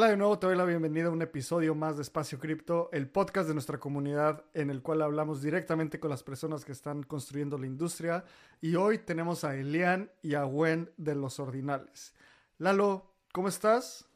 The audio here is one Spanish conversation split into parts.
Hola de nuevo, te doy la bienvenida a un episodio más de Espacio Cripto, el podcast de nuestra comunidad en el cual hablamos directamente con las personas que están construyendo la industria. Y hoy tenemos a Elian y a Gwen de Los Ordinales. Lalo, ¿cómo estás?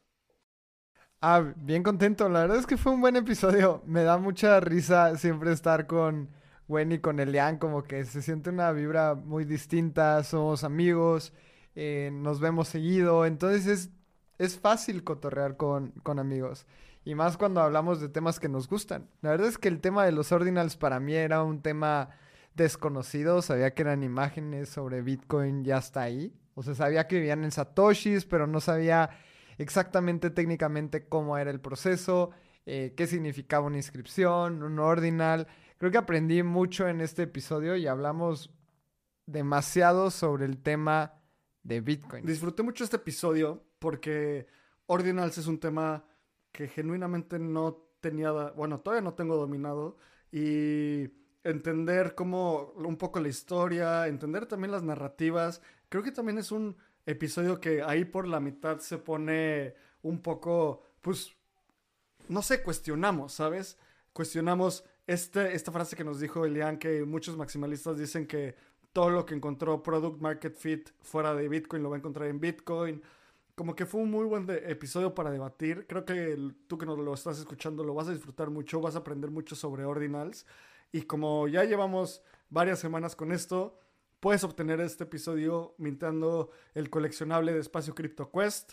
Ah, bien contento. La verdad es que fue un buen episodio. Me da mucha risa siempre estar con Gwen y con Elian, como que se siente una vibra muy distinta. Somos amigos, eh, nos vemos seguido. Entonces es es fácil cotorrear con, con amigos. Y más cuando hablamos de temas que nos gustan. La verdad es que el tema de los ordinals para mí era un tema desconocido. Sabía que eran imágenes sobre Bitcoin ya hasta ahí. O sea, sabía que vivían en Satoshis, pero no sabía exactamente técnicamente cómo era el proceso, eh, qué significaba una inscripción, un ordinal. Creo que aprendí mucho en este episodio y hablamos demasiado sobre el tema de Bitcoin. Disfruté mucho este episodio porque Ordinals es un tema que genuinamente no tenía, bueno, todavía no tengo dominado y entender cómo un poco la historia, entender también las narrativas, creo que también es un episodio que ahí por la mitad se pone un poco, pues, no sé, cuestionamos, ¿sabes? Cuestionamos este, esta frase que nos dijo Elian, que muchos maximalistas dicen que todo lo que encontró Product Market Fit fuera de Bitcoin lo va a encontrar en Bitcoin. Como que fue un muy buen episodio para debatir. Creo que tú que nos lo estás escuchando lo vas a disfrutar mucho, vas a aprender mucho sobre ordinals. Y como ya llevamos varias semanas con esto, puedes obtener este episodio mintando el coleccionable de Espacio Crypto Quest.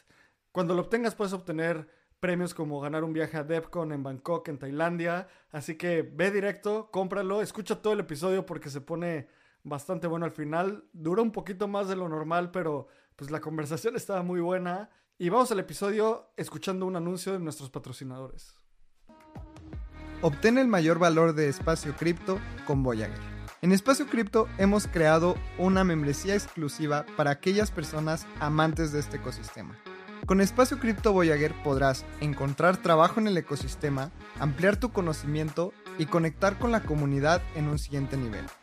Cuando lo obtengas puedes obtener premios como ganar un viaje a DevCon en Bangkok, en Tailandia. Así que ve directo, cómpralo, escucha todo el episodio porque se pone bastante bueno al final. Duró un poquito más de lo normal, pero pues la conversación estaba muy buena. Y vamos al episodio escuchando un anuncio de nuestros patrocinadores. Obtén el mayor valor de Espacio Cripto con Voyager. En Espacio Cripto hemos creado una membresía exclusiva para aquellas personas amantes de este ecosistema. Con Espacio Cripto Voyager podrás encontrar trabajo en el ecosistema, ampliar tu conocimiento y conectar con la comunidad en un siguiente nivel.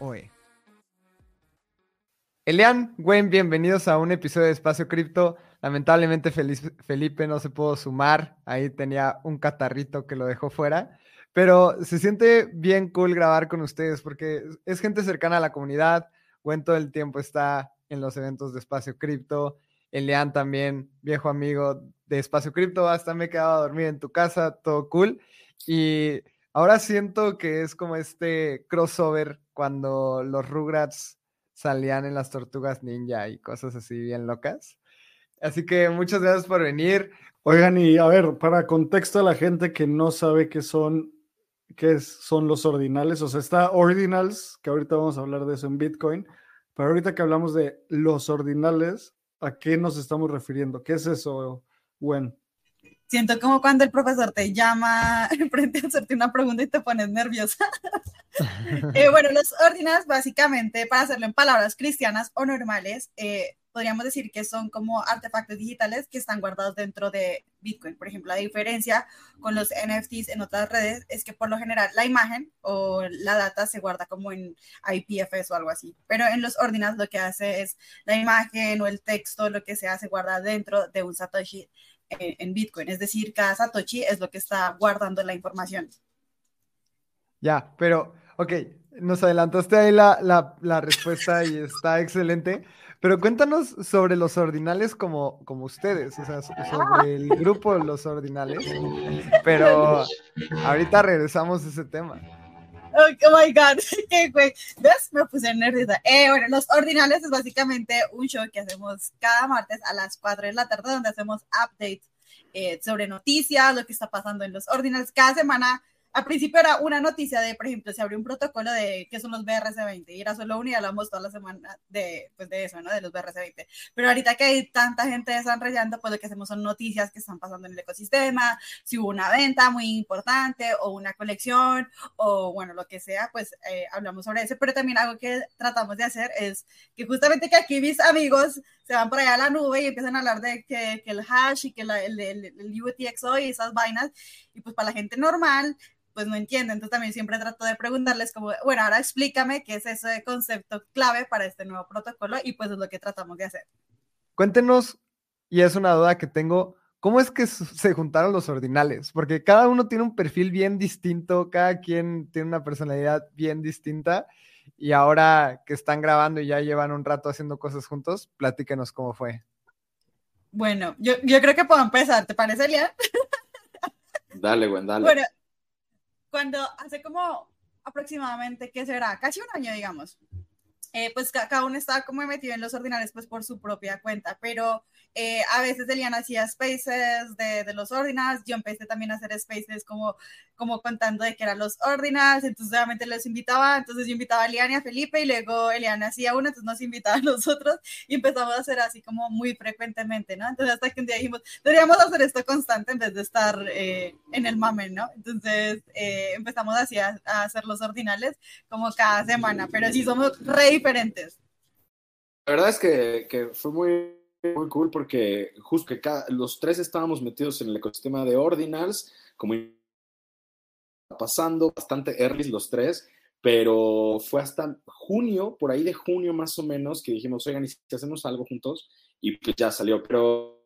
OE. Elian, Gwen, bienvenidos a un episodio de Espacio Cripto. Lamentablemente Felipe no se pudo sumar, ahí tenía un catarrito que lo dejó fuera, pero se siente bien cool grabar con ustedes porque es gente cercana a la comunidad. Gwen todo el tiempo está en los eventos de Espacio Cripto. Elian también, viejo amigo de Espacio Cripto, hasta me he quedado a dormir en tu casa, todo cool. Y ahora siento que es como este crossover cuando los Rugrats salían en las tortugas ninja y cosas así bien locas. Así que muchas gracias por venir. Oigan, y a ver, para contexto a la gente que no sabe qué son, qué son los ordinales, o sea, está ordinals, que ahorita vamos a hablar de eso en Bitcoin, pero ahorita que hablamos de los ordinales, ¿a qué nos estamos refiriendo? ¿Qué es eso, Gwen? Siento como cuando el profesor te llama frente a hacerte una pregunta y te pones nerviosa. Eh, bueno, los ordinals básicamente, para hacerlo en palabras cristianas o normales, eh, podríamos decir que son como artefactos digitales que están guardados dentro de Bitcoin. Por ejemplo, la diferencia con los NFTs en otras redes es que por lo general la imagen o la data se guarda como en IPFS o algo así. Pero en los ordinals lo que hace es la imagen o el texto, lo que sea, se guarda dentro de un Satoshi en, Bitcoin. Es decir, cada Satoshi es lo que está guardando la información. Ya, pero, ok, nos adelantaste ahí la, la, respuesta y está excelente. Pero cuéntanos sobre los ordinales como, como ustedes, o sea, sobre el grupo los ordinales. Pero ahorita regresamos a ese tema. Oh, my God, qué güey. ¿Ves? Me puse nerviosa. Eh, bueno, los ordinales es básicamente un show que hacemos cada martes a las 4 de la tarde, donde hacemos updates eh, sobre noticias, lo que está pasando en los ordinales. Cada semana al principio era una noticia de, por ejemplo, se abrió un protocolo de qué son los BRC20 y era solo uno y hablamos toda la semana de, pues, de eso, ¿no? De los BRC20. Pero ahorita que hay tanta gente desarrollando, pues lo que hacemos son noticias que están pasando en el ecosistema, si hubo una venta muy importante o una colección o bueno, lo que sea, pues eh, hablamos sobre eso. Pero también algo que tratamos de hacer es que justamente que aquí mis amigos se van por allá a la nube y empiezan a hablar de que, que el hash y que la, el, el, el UTXO y esas vainas. Y pues para la gente normal, pues no entienden. Entonces también siempre trato de preguntarles como, bueno, ahora explícame qué es ese concepto clave para este nuevo protocolo y pues es lo que tratamos de hacer. Cuéntenos, y es una duda que tengo, ¿cómo es que se juntaron los ordinales? Porque cada uno tiene un perfil bien distinto, cada quien tiene una personalidad bien distinta. Y ahora que están grabando y ya llevan un rato haciendo cosas juntos, platíquenos cómo fue. Bueno, yo, yo creo que puedo empezar, ¿te parece, Lian? Dale, Gwen, dale. Bueno, cuando hace como aproximadamente, ¿qué será? Casi un año, digamos. Eh, pues cada uno estaba como metido en los ordinales pues por su propia cuenta, pero eh, a veces Eliana hacía spaces de, de, los ordinals, yo empecé también a hacer spaces como, como contando de que eran los ordinals, entonces obviamente los invitaba, entonces yo invitaba a Eliana y a Felipe y luego Eliana hacía uno, entonces nos invitaba a nosotros y empezamos a hacer así como muy frecuentemente, ¿no? Entonces hasta que un día dijimos, deberíamos hacer esto constante en vez de estar eh, en el mamen, ¿no? Entonces eh, empezamos así a, a, hacer los ordinales como cada semana, pero sí somos re diferentes. La verdad es que, que fue muy muy cool porque justo que cada, los tres estábamos metidos en el ecosistema de Ordinals, como pasando bastante early los tres, pero fue hasta junio, por ahí de junio más o menos, que dijimos, oigan, ¿y si hacemos algo juntos? Y pues ya salió, pero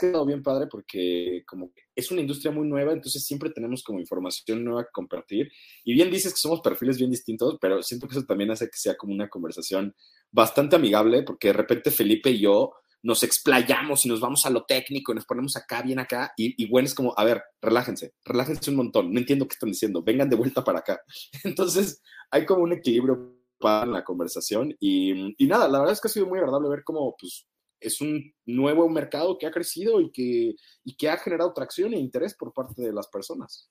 quedado bien padre porque como es una industria muy nueva, entonces siempre tenemos como información nueva que compartir. Y bien dices que somos perfiles bien distintos, pero siento que eso también hace que sea como una conversación bastante amigable, porque de repente Felipe y yo nos explayamos y nos vamos a lo técnico y nos ponemos acá, bien acá, y, y bueno, es como, a ver, relájense, relájense un montón, no entiendo qué están diciendo, vengan de vuelta para acá. Entonces, hay como un equilibrio para la conversación y, y nada, la verdad es que ha sido muy agradable ver cómo, pues, es un nuevo mercado que ha crecido y que, y que ha generado tracción e interés por parte de las personas.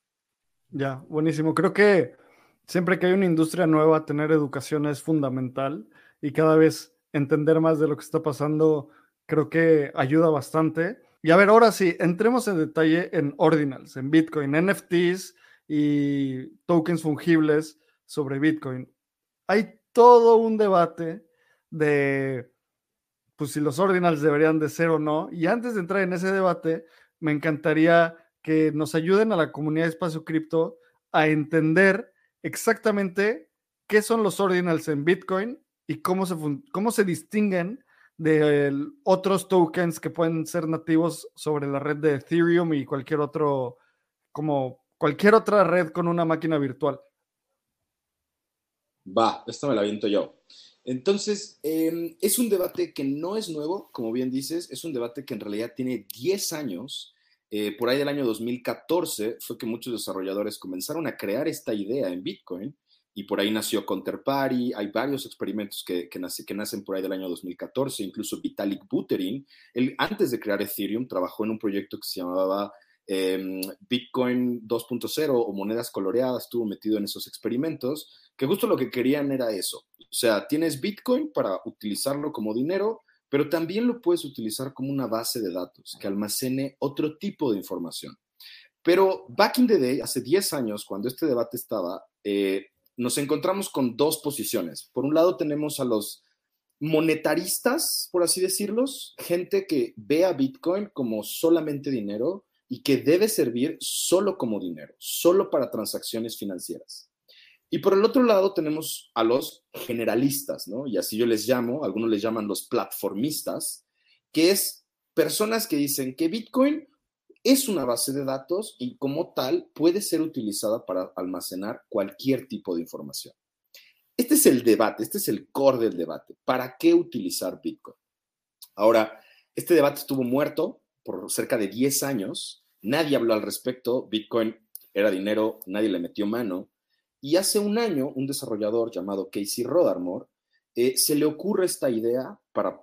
Ya, buenísimo. Creo que siempre que hay una industria nueva, tener educación es fundamental y cada vez entender más de lo que está pasando creo que ayuda bastante. Y a ver, ahora sí, entremos en detalle en ordinals, en Bitcoin, NFTs y tokens fungibles sobre Bitcoin. Hay todo un debate de pues si los ordinals deberían de ser o no. Y antes de entrar en ese debate, me encantaría que nos ayuden a la comunidad de espacio cripto a entender exactamente qué son los ordinals en Bitcoin y cómo se, cómo se distinguen de otros tokens que pueden ser nativos sobre la red de Ethereum y cualquier otro, como cualquier otra red con una máquina virtual. Va, esto me la aviento yo. Entonces, eh, es un debate que no es nuevo, como bien dices, es un debate que en realidad tiene 10 años. Eh, por ahí del año 2014 fue que muchos desarrolladores comenzaron a crear esta idea en Bitcoin y por ahí nació Counterparty, hay varios experimentos que, que, nacen por ahí del año 2014, incluso Vitalik Buterin, él antes de crear Ethereum trabajó en un proyecto que se llamaba eh, Bitcoin 2.0 o monedas coloreadas, estuvo metido en esos experimentos, que justo lo que querían era eso, o sea, tienes Bitcoin para utilizarlo como dinero, pero también lo puedes utilizar como una base de datos que almacene otro tipo de información. Pero back in the day, hace 10 años, cuando este debate estaba, eh, nos encontramos con dos posiciones. Por un lado tenemos a los monetaristas, por así decirlos, gente que ve a Bitcoin como solamente dinero y que debe servir solo como dinero, solo para transacciones financieras. Y por el otro lado tenemos a los generalistas, ¿no? Y así yo les llamo, algunos les llaman los platformistas, que es personas que dicen que Bitcoin es una base de datos y como tal puede ser utilizada para almacenar cualquier tipo de información. Este es el debate, este es el core del debate. ¿Para qué utilizar Bitcoin? Ahora, este debate estuvo muerto por cerca de 10 años, nadie habló al respecto, Bitcoin era dinero, nadie le metió mano, y hace un año un desarrollador llamado Casey Rodarmore eh, se le ocurre esta idea para,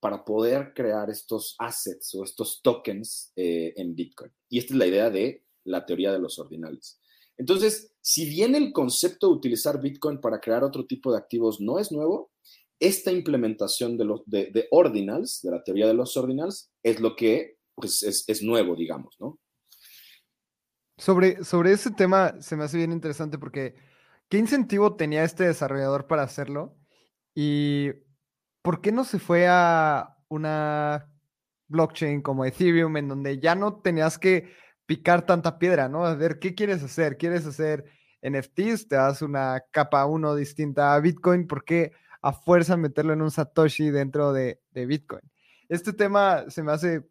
para poder crear estos assets o estos tokens eh, en Bitcoin. Y esta es la idea de la teoría de los ordinales. Entonces, si bien el concepto de utilizar Bitcoin para crear otro tipo de activos no es nuevo, esta implementación de, los, de, ordinals, de la teoría de los ordinals, es lo que pues, es, nuevo, digamos, ¿no? Sobre, sobre ese tema se me hace bien interesante porque ¿qué incentivo tenía este desarrollador para hacerlo? ¿Y por qué no se fue a una blockchain como Ethereum en donde ya no tenías que picar tanta piedra, ¿no? A ver, ¿qué quieres hacer? ¿Quieres hacer NFTs? ¿Te das una capa 1 distinta a Bitcoin? ¿Por qué a fuerza meterlo en un Satoshi dentro de, Bitcoin? Este tema se me hace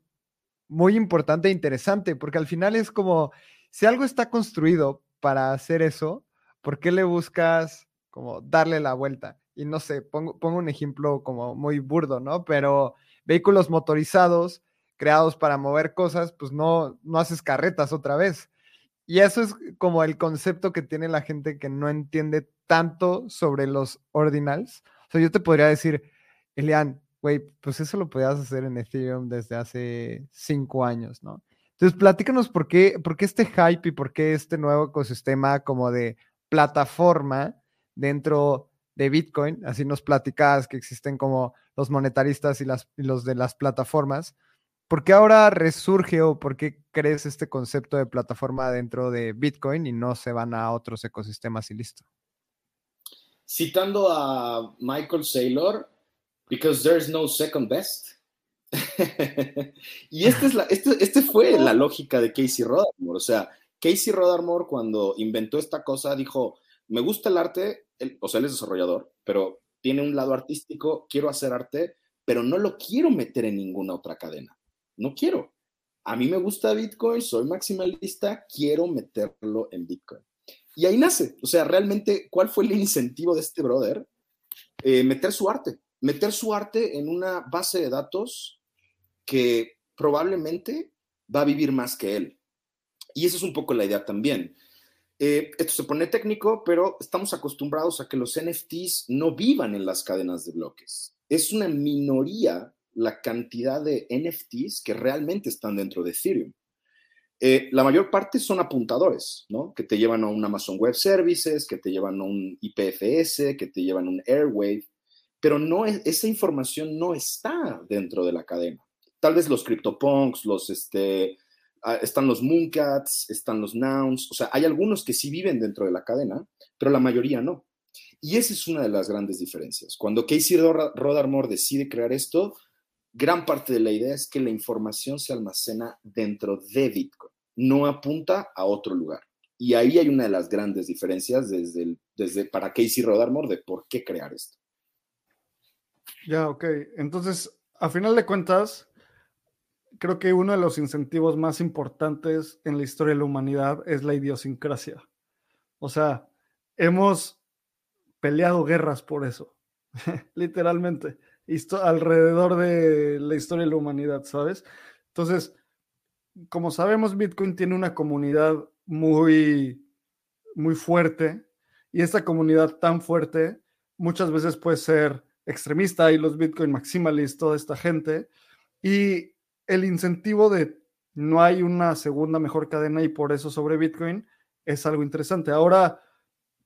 muy importante e interesante porque al final es como, si algo está construido para hacer eso, ¿por qué le buscas como darle la vuelta? Y no sé, pongo, pongo un ejemplo como muy burdo, ¿no? Pero vehículos motorizados creados para mover cosas, pues no, no haces carretas otra vez. Y eso es como el concepto que tiene la gente que no entiende tanto sobre los ordinals. O sea, yo te podría decir, Elian, güey, pues eso lo podías hacer en Ethereum desde hace cinco años, ¿no? Entonces, platícanos por qué, por qué este hype y por qué este nuevo ecosistema como de plataforma dentro de Bitcoin. Así nos platicabas que existen como los monetaristas y, las, y los de las plataformas. ¿Por qué ahora resurge o por qué crees este concepto de plataforma dentro de Bitcoin y no se van a otros ecosistemas y listo? Citando a Michael Saylor, because there's no second best. y esta es la, este, este, fue la lógica de Casey Rodarmore. O sea, Casey Rodarmore cuando inventó esta cosa dijo, me gusta el arte, o sea, él es desarrollador, pero tiene un lado artístico, quiero hacer arte, pero no lo quiero meter en ninguna otra cadena no quiero. A mí me gusta Bitcoin, soy maximalista, quiero meterlo en Bitcoin. Y ahí nace. O sea, realmente, ¿cuál fue el incentivo de este brother? Eh, meter su arte. Meter su arte en una base de datos que probablemente va a vivir más que él. Y esa es un poco la idea también. Eh, esto se pone técnico, pero estamos acostumbrados a que los NFTs no vivan en las cadenas de bloques. Es una minoría la cantidad de NFTs que realmente están dentro de Ethereum. Eh, la mayor parte son apuntadores, ¿no? Que te llevan a un Amazon Web Services, que te llevan a un IPFS, que te llevan a un Airwave, pero no esa información no está dentro de la cadena. Tal vez los CryptoPunks, los, este, ah, están los Mooncats, están los Nouns, o sea, hay algunos que sí viven dentro de la cadena, pero la mayoría no. Y esa es una de las grandes diferencias. Cuando Casey Rodarmore decide crear esto, gran parte de la idea es que la información se almacena dentro de Bitcoin, no apunta a otro lugar. Y ahí hay una de las grandes diferencias desde, desde para Casey Rodarmore de por qué crear esto. Ya, ok. Entonces, a final de cuentas, creo que uno de los incentivos más importantes en la historia de la humanidad es la idiosincrasia. O sea, hemos peleado guerras por eso, literalmente alrededor de la historia de la humanidad, ¿sabes? Entonces, como sabemos, Bitcoin tiene una comunidad muy, muy fuerte y esta comunidad tan fuerte muchas veces puede ser extremista y los Bitcoin maximalistas, toda esta gente. Y el incentivo de no hay una segunda mejor cadena y por eso sobre Bitcoin es algo interesante. Ahora,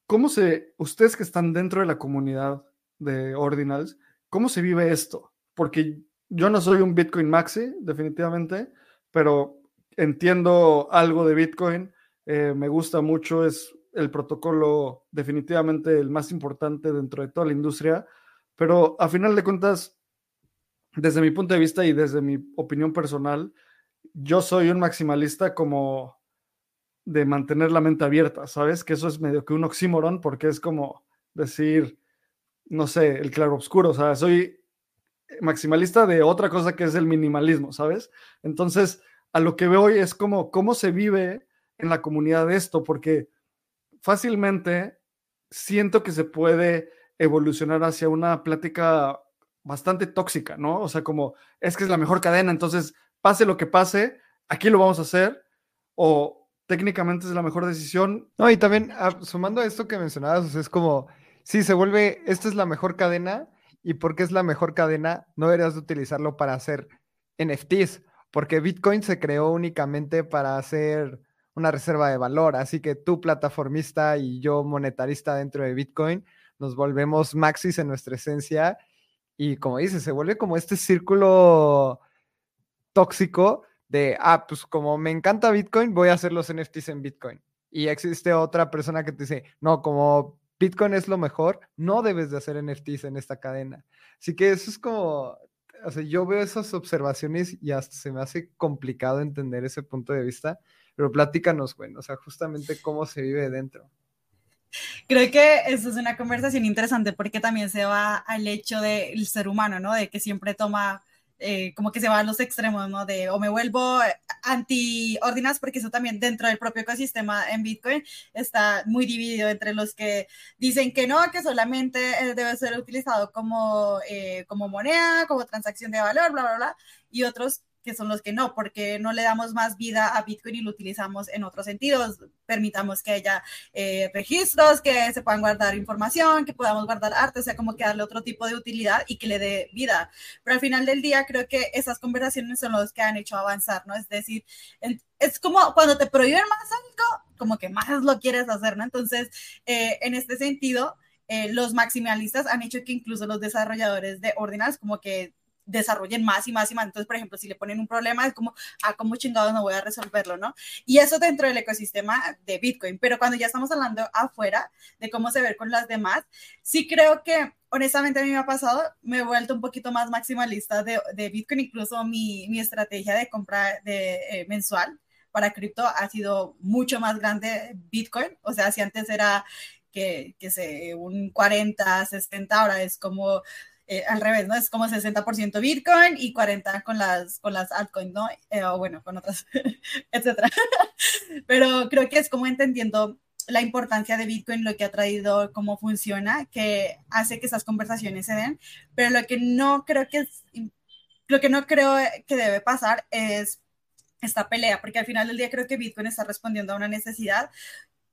¿cómo se, ustedes que están dentro de la comunidad de Ordinals, ¿Cómo se vive esto? Porque yo no soy un Bitcoin maxi, definitivamente, pero entiendo algo de Bitcoin, eh, me gusta mucho, es el protocolo definitivamente el más importante dentro de toda la industria, pero a final de cuentas, desde mi punto de vista y desde mi opinión personal, yo soy un maximalista como de mantener la mente abierta, ¿sabes? Que eso es medio que un oxímoron porque es como decir, no sé, el claro oscuro, o sea, soy maximalista de otra cosa que es el minimalismo, ¿sabes? Entonces, a lo que veo hoy es como cómo se vive en la comunidad de esto, porque fácilmente siento que se puede evolucionar hacia una plática bastante tóxica, ¿no? O sea, como es que es la mejor cadena, entonces pase lo que pase, aquí lo vamos a hacer, o técnicamente es la mejor decisión. No, y también ah, sumando a esto que mencionabas, es como Sí, se vuelve, esta es la mejor cadena y porque es la mejor cadena, no deberías de utilizarlo para hacer NFTs, porque Bitcoin se creó únicamente para hacer una reserva de valor. Así que tú, plataformista, y yo, monetarista dentro de Bitcoin, nos volvemos maxis en nuestra esencia. Y como dices, se vuelve como este círculo tóxico de, ah, pues como me encanta Bitcoin, voy a hacer los NFTs en Bitcoin. Y existe otra persona que te dice, no, como Bitcoin es lo mejor, no debes de hacer NFTs en esta cadena. Así que eso es como, o sea, yo veo esas observaciones y hasta se me hace complicado entender ese punto de vista, pero platícanos, bueno, o sea, justamente cómo se vive dentro. Creo que eso es una conversación interesante porque también se va al hecho del ser humano, ¿no? De que siempre toma eh, como que se va a los extremos, ¿no? De o me vuelvo anti-ordinas, porque eso también dentro del propio ecosistema en Bitcoin está muy dividido entre los que dicen que no, que solamente eh, debe ser utilizado como, eh, como moneda, como transacción de valor, bla, bla, bla, y otros que son los que no, porque no le damos más vida a Bitcoin y lo utilizamos en otros sentidos. Permitamos que haya eh, registros, que se puedan guardar información, que podamos guardar arte, o sea, como que darle otro tipo de utilidad y que le dé vida. Pero al final del día creo que esas conversaciones son los que han hecho avanzar, ¿no? Es decir, es como cuando te prohíben más algo, como que más lo quieres hacer, ¿no? Entonces, eh, en este sentido, eh, los maximalistas han hecho que incluso los desarrolladores de ordinals como que desarrollen más y más y más. Entonces, por ejemplo, si le ponen un problema, es como, ah, ¿cómo chingados no voy a resolverlo, no? Y eso dentro del ecosistema de Bitcoin. Pero cuando ya estamos hablando afuera de cómo se ve con las demás, sí creo que, honestamente, a mí me ha pasado, me he vuelto un poquito más maximalista de, de Bitcoin, incluso mi, mi, estrategia de compra de, eh, mensual para cripto ha sido mucho más grande Bitcoin. O sea, si antes era que, que sé, un 40, 60, ahora es como eh, al revés, ¿no? Es como 60% Bitcoin y 40% con las, con las altcoins, ¿no? Eh, o bueno, con otras, etcétera. Pero creo que es como entendiendo la importancia de Bitcoin, lo que ha traído, cómo funciona, que hace que esas conversaciones se den, pero lo que no creo que es, lo que no creo que debe pasar es esta pelea, porque al final del día creo que Bitcoin está respondiendo a una necesidad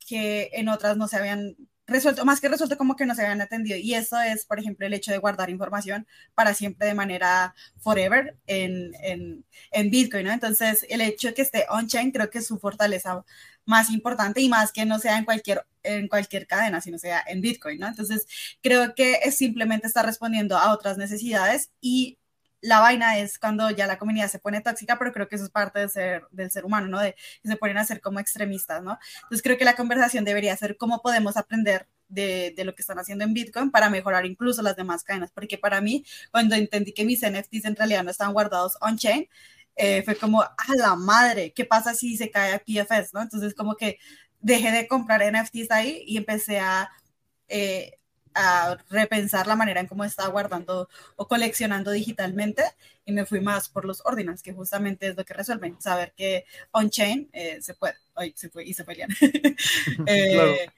que en otras no se habían resuelto, más que resuelto como que no se habían atendido. Y eso es, por ejemplo, el hecho de guardar información para siempre de manera forever en, en, en Bitcoin, ¿no? Entonces, el hecho de que esté on-chain creo que es su fortaleza más importante y más que no sea en cualquier, en cualquier cadena, sino sea en Bitcoin. Entonces, creo que es simplemente está respondiendo a otras necesidades y la vaina es cuando ya la comunidad se pone tóxica, pero creo que eso es parte de ser, del ser humano, ¿no? De que se ponen a ser como extremistas, ¿no? Entonces creo que la conversación debería ser cómo podemos aprender de, lo que están haciendo en Bitcoin para mejorar incluso las demás cadenas, porque para mí, cuando entendí que mis NFTs en realidad no estaban guardados on-chain, eh, fue como, a la madre, ¿qué pasa si se cae a PFS, ¿no? Entonces como que dejé de comprar NFTs ahí y empecé a... Eh, a repensar la manera en cómo estaba guardando o coleccionando digitalmente y me fui más por los ordinals, que justamente es lo que resuelven, saber que on-chain eh, se puede, ay, se fue y se pelean, eh,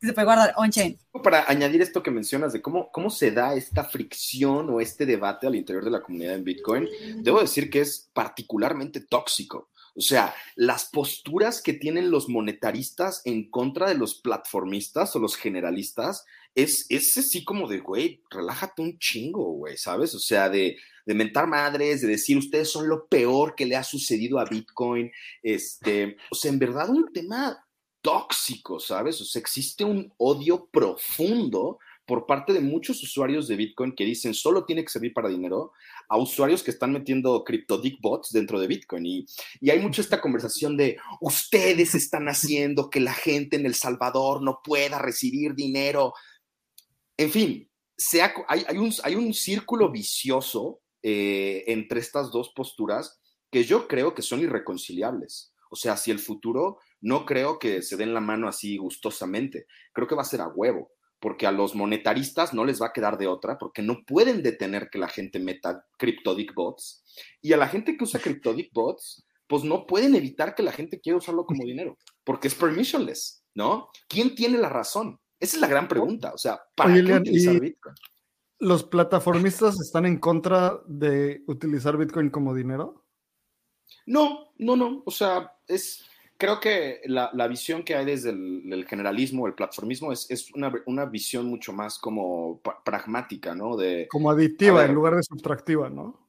se puede guardar on-chain. Para añadir esto que mencionas de cómo, cómo se da esta fricción o este debate al interior de la comunidad en Bitcoin, debo decir que es particularmente tóxico. O sea, las posturas que tienen los monetaristas en contra de los platformistas o los generalistas es, es así como de, güey, relájate un chingo, güey, ¿sabes? O sea, de, de mentar madres, de decir, ustedes son lo peor que le ha sucedido a Bitcoin. Este, o sea, en verdad un tema tóxico, ¿sabes? O sea, existe un odio profundo por parte de muchos usuarios de Bitcoin que dicen solo tiene que servir para dinero, a usuarios que están metiendo CryptoDick bots dentro de Bitcoin. Y, y hay mucho esta conversación de ustedes están haciendo que la gente en El Salvador no pueda recibir dinero en fin, hay, un, hay, un, círculo vicioso eh, entre estas dos posturas que yo creo que son irreconciliables. O sea, si el futuro no creo que se den la mano así gustosamente, creo que va a ser a huevo, porque a los monetaristas no les va a quedar de otra, porque no pueden detener que la gente meta CryptoDick bots, y a la gente que usa CryptoDick bots, pues no pueden evitar que la gente quiera usarlo como dinero, porque es permissionless, ¿no? ¿Quién tiene la razón? Esa es la gran pregunta. O sea, ¿para qué utilizar Bitcoin? ¿Los plataformistas están en contra de utilizar Bitcoin como dinero? No, no, no. O sea, es. Creo que la, visión que hay desde el, generalismo, el platformismo, es, una, visión mucho más como pragmática, ¿no? De, como aditiva en lugar de subtractiva, ¿no?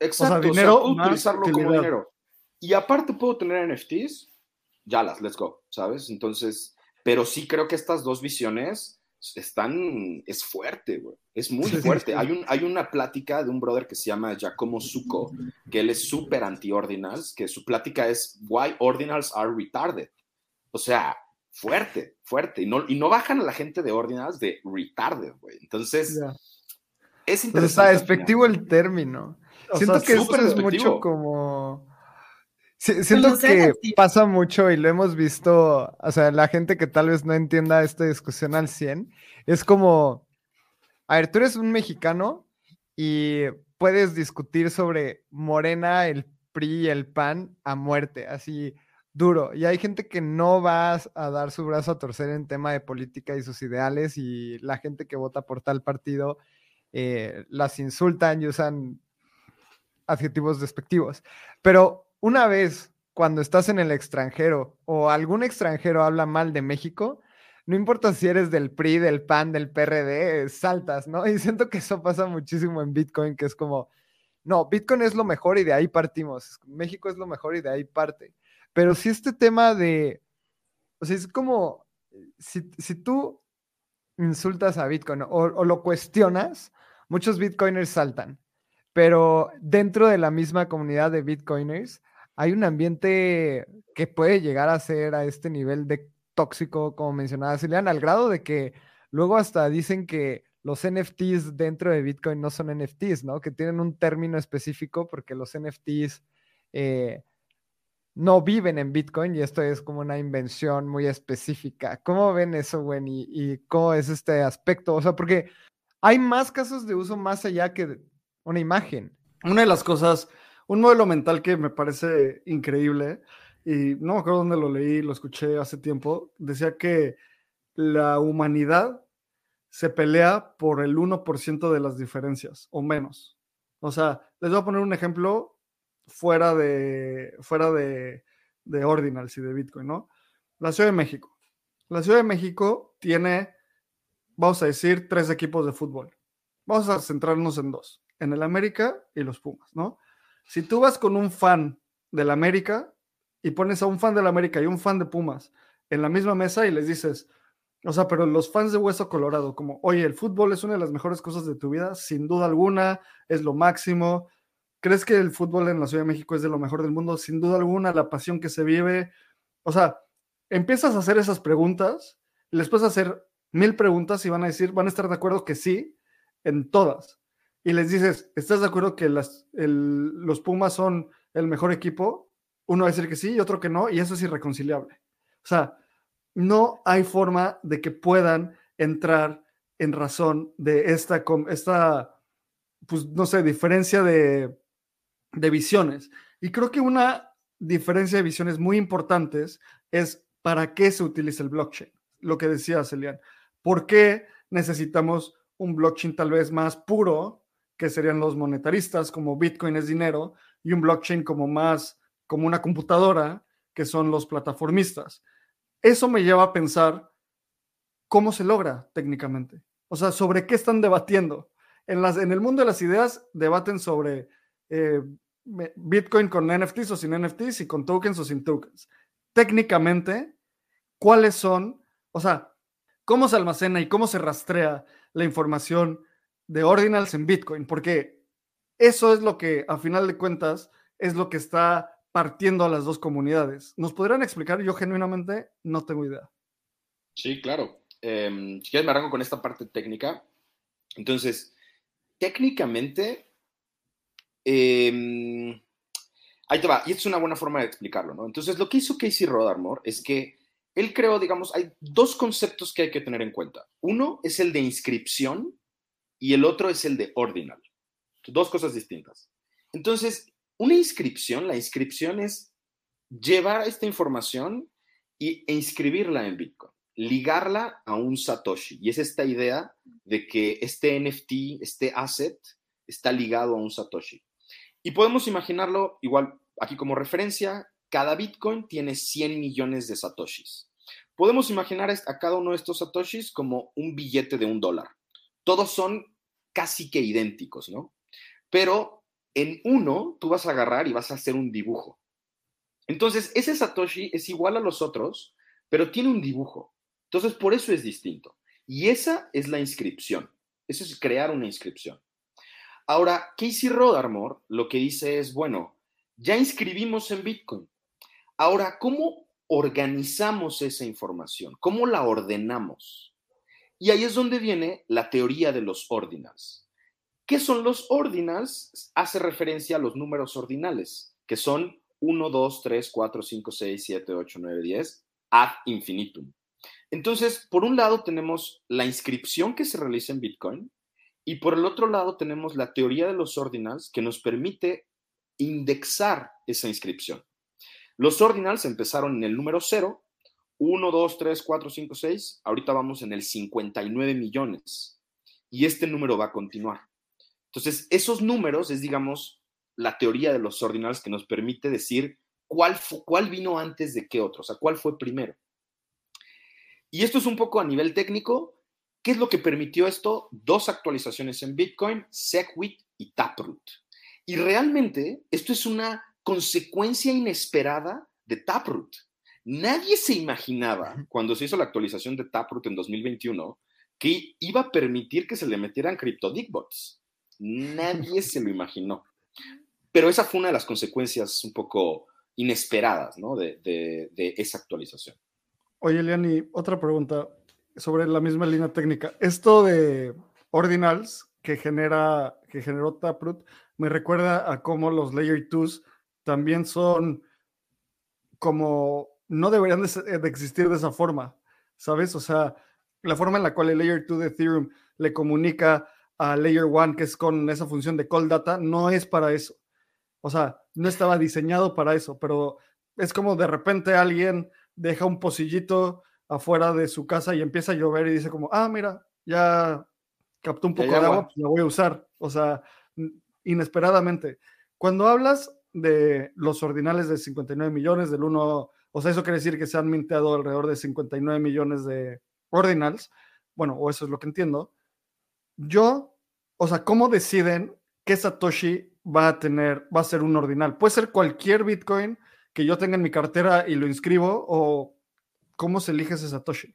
Exacto. O sea, dinero utilizarlo como dinero. Y aparte puedo tener NFTs ya las, let's go, ¿sabes? Entonces, pero sí creo que estas dos visiones están, es fuerte, güey, es muy fuerte. Hay, un, hay una plática de un brother que se llama Giacomo Zucco, que él es súper anti-ordinals, que su plática es Why Ordinals Are Retarded. O sea, fuerte, fuerte. Y no, y no bajan a la gente de ordinals de retarded, güey. Entonces, es interesante. está despectivo el término. Siento que eso es mucho como... siento que pasa mucho y lo hemos visto, o sea, la gente que tal vez no entienda esta discusión al 100, es como, a ver, tú eres un mexicano y puedes discutir sobre Morena, el PRI y el PAN a muerte, así duro. Y hay gente que no va a dar su brazo a torcer en tema de política y sus ideales y la gente que vota por tal partido eh, las insultan y usan adjetivos despectivos. Pero una vez cuando estás en el extranjero o algún extranjero habla mal de México, no importa si eres del PRI, del PAN, del PRD, saltas, ¿no? Y siento que eso pasa muchísimo en Bitcoin, que es como, no, Bitcoin es lo mejor y de ahí partimos. México es lo mejor y de ahí parte. Pero si este tema de, o sea, es como, si, tú insultas a Bitcoin o, lo cuestionas, muchos Bitcoiners saltan. Pero dentro de la misma comunidad de Bitcoiners hay un ambiente que puede llegar a ser a este nivel de tóxico, como mencionaba Cilian, al grado de que luego hasta dicen que los NFTs dentro de Bitcoin no son NFTs, ¿no? Que tienen un término específico porque los NFTs eh, no viven en Bitcoin y esto es como una invención muy específica. ¿Cómo ven eso, Gwen? ¿Y, cómo es este aspecto? O sea, porque hay más casos de uso más allá que una imagen. Una de las cosas, un modelo mental que me parece increíble, y no me acuerdo dónde lo leí, lo escuché hace tiempo, decía que la humanidad se pelea por el 1% de las diferencias o menos. O sea, les voy a poner un ejemplo fuera de, fuera de, de Ordinals y de Bitcoin, ¿no? La Ciudad de México. La Ciudad de México tiene, vamos a decir, tres equipos de fútbol. Vamos a centrarnos en dos, en el América y los Pumas, ¿no? Si tú vas con un fan del América y pones a un fan del América y un fan de Pumas en la misma mesa y les dices, o sea, pero los fans de Hueso Colorado, como, oye, el fútbol es una de las mejores cosas de tu vida, sin duda alguna, es lo máximo, ¿Crees que el fútbol en la Ciudad de México es de lo mejor del mundo? Sin duda alguna, la pasión que se vive. O sea, empiezas a hacer esas preguntas, les puedes hacer mil preguntas y van a decir, van a estar de acuerdo que sí en todas. Y les dices, ¿estás de acuerdo que los Pumas son el mejor equipo? Uno va a decir que sí y otro que no, y eso es irreconciliable. O sea, no hay forma de que puedan entrar en razón de esta, esta pues no sé, diferencia de, de visiones. Y creo que una diferencia de visiones muy importantes es para qué se utiliza el blockchain. Lo que decía Celian. ¿Por qué necesitamos un blockchain tal vez más puro, que serían los monetaristas, como Bitcoin es dinero, y un blockchain como más como una computadora, que son los plataformistas? Eso me lleva a pensar cómo se logra técnicamente. O sea, sobre qué están debatiendo. En, las, en el mundo de las ideas debaten sobre eh, Bitcoin con NFTs o sin NFTs y con tokens o sin tokens. Técnicamente, ¿cuáles son? O sea, ¿cómo se almacena y cómo se rastrea la información de ordinals en Bitcoin? Porque eso es lo que, a final de cuentas, es lo que está partiendo a las dos comunidades. ¿Nos podrían explicar? Yo genuinamente no tengo idea. Sí, claro. Eh, si quieres me arranco con esta parte técnica. Entonces, técnicamente Em, ahí te va, y es una buena forma de explicarlo, ¿no? Entonces, lo que hizo Casey Rodarmore es que él creó, digamos, hay dos conceptos que hay que tener en cuenta. Uno es el de inscripción y el otro es el de ordinal. Dos cosas distintas. Entonces, una inscripción, la inscripción es llevar esta información y, e inscribirla en Bitcoin, ligarla a un Satoshi. Y es esta idea de que este NFT, este asset, está ligado a un Satoshi. Y podemos imaginarlo igual aquí como referencia, cada Bitcoin tiene 100 millones de satoshis. Podemos imaginar a cada uno de estos satoshis como un billete de un dólar. Todos son casi que idénticos, ¿no? Pero en uno tú vas a agarrar y vas a hacer un dibujo. Entonces, ese Satoshi es igual a los otros, pero tiene un dibujo. Entonces, por eso es distinto. Y esa es la inscripción. Eso es crear una inscripción. Ahora, Casey Rodarmore lo que dice es, bueno, ya inscribimos en Bitcoin. Ahora, ¿cómo organizamos esa información? ¿Cómo la ordenamos? Y ahí es donde viene la teoría de los ordinals. ¿Qué son los ordinals? Hace referencia a los números ordinales, que son 1, 2, 3, 4, 5, 6, 7, 8, 9, 10, ad infinitum. Entonces, por un lado tenemos la inscripción que se realiza en Bitcoin y por el otro lado tenemos la teoría de los ordinals que nos permite indexar esa inscripción. Los ordinals empezaron en el número 0, 1, 2, 3, 4, 5, 6, ahorita vamos en el 59 millones y este número va a continuar. Entonces, esos números es, digamos, la teoría de los ordinals que nos permite decir cuál, cuál vino antes de qué otro, o sea, cuál fue primero. Y esto es un poco a nivel técnico. ¿Qué es lo que permitió esto? Dos actualizaciones en Bitcoin, SegWit y Taproot. Y realmente esto es una consecuencia inesperada de Taproot. Nadie se imaginaba cuando se hizo la actualización de Taproot en 2021 que iba a permitir que se le metieran CryptoDigbots. Nadie se lo imaginó. Pero esa fue una de las consecuencias un poco inesperadas ¿no? de, esa actualización. Oye, Leani, otra pregunta sobre la misma línea técnica. Esto de ordinals que genera que generó Taproot me recuerda a cómo los layer 2 también son como no deberían de, existir de esa forma, ¿sabes? O sea, la forma en la cual el layer 2 de Ethereum le comunica a layer 1, que es con esa función de call data, no es para eso. O sea, no estaba diseñado para eso, pero es como de repente alguien deja un pocillito afuera de su casa y empieza a llover y dice como, ah, mira, ya captó un poco de agua, pues la voy a usar. O sea, inesperadamente. Cuando hablas de los ordinales de 59 millones, del 1, o sea, eso quiere decir que se han minteado alrededor de 59 millones de ordinals. Bueno, o eso es lo que entiendo. Yo, o sea, ¿cómo deciden qué Satoshi va a tener, va a ser un ordinal. Puede ser cualquier Bitcoin que yo tenga en mi cartera y lo inscribo o cómo se elige ese Satoshi.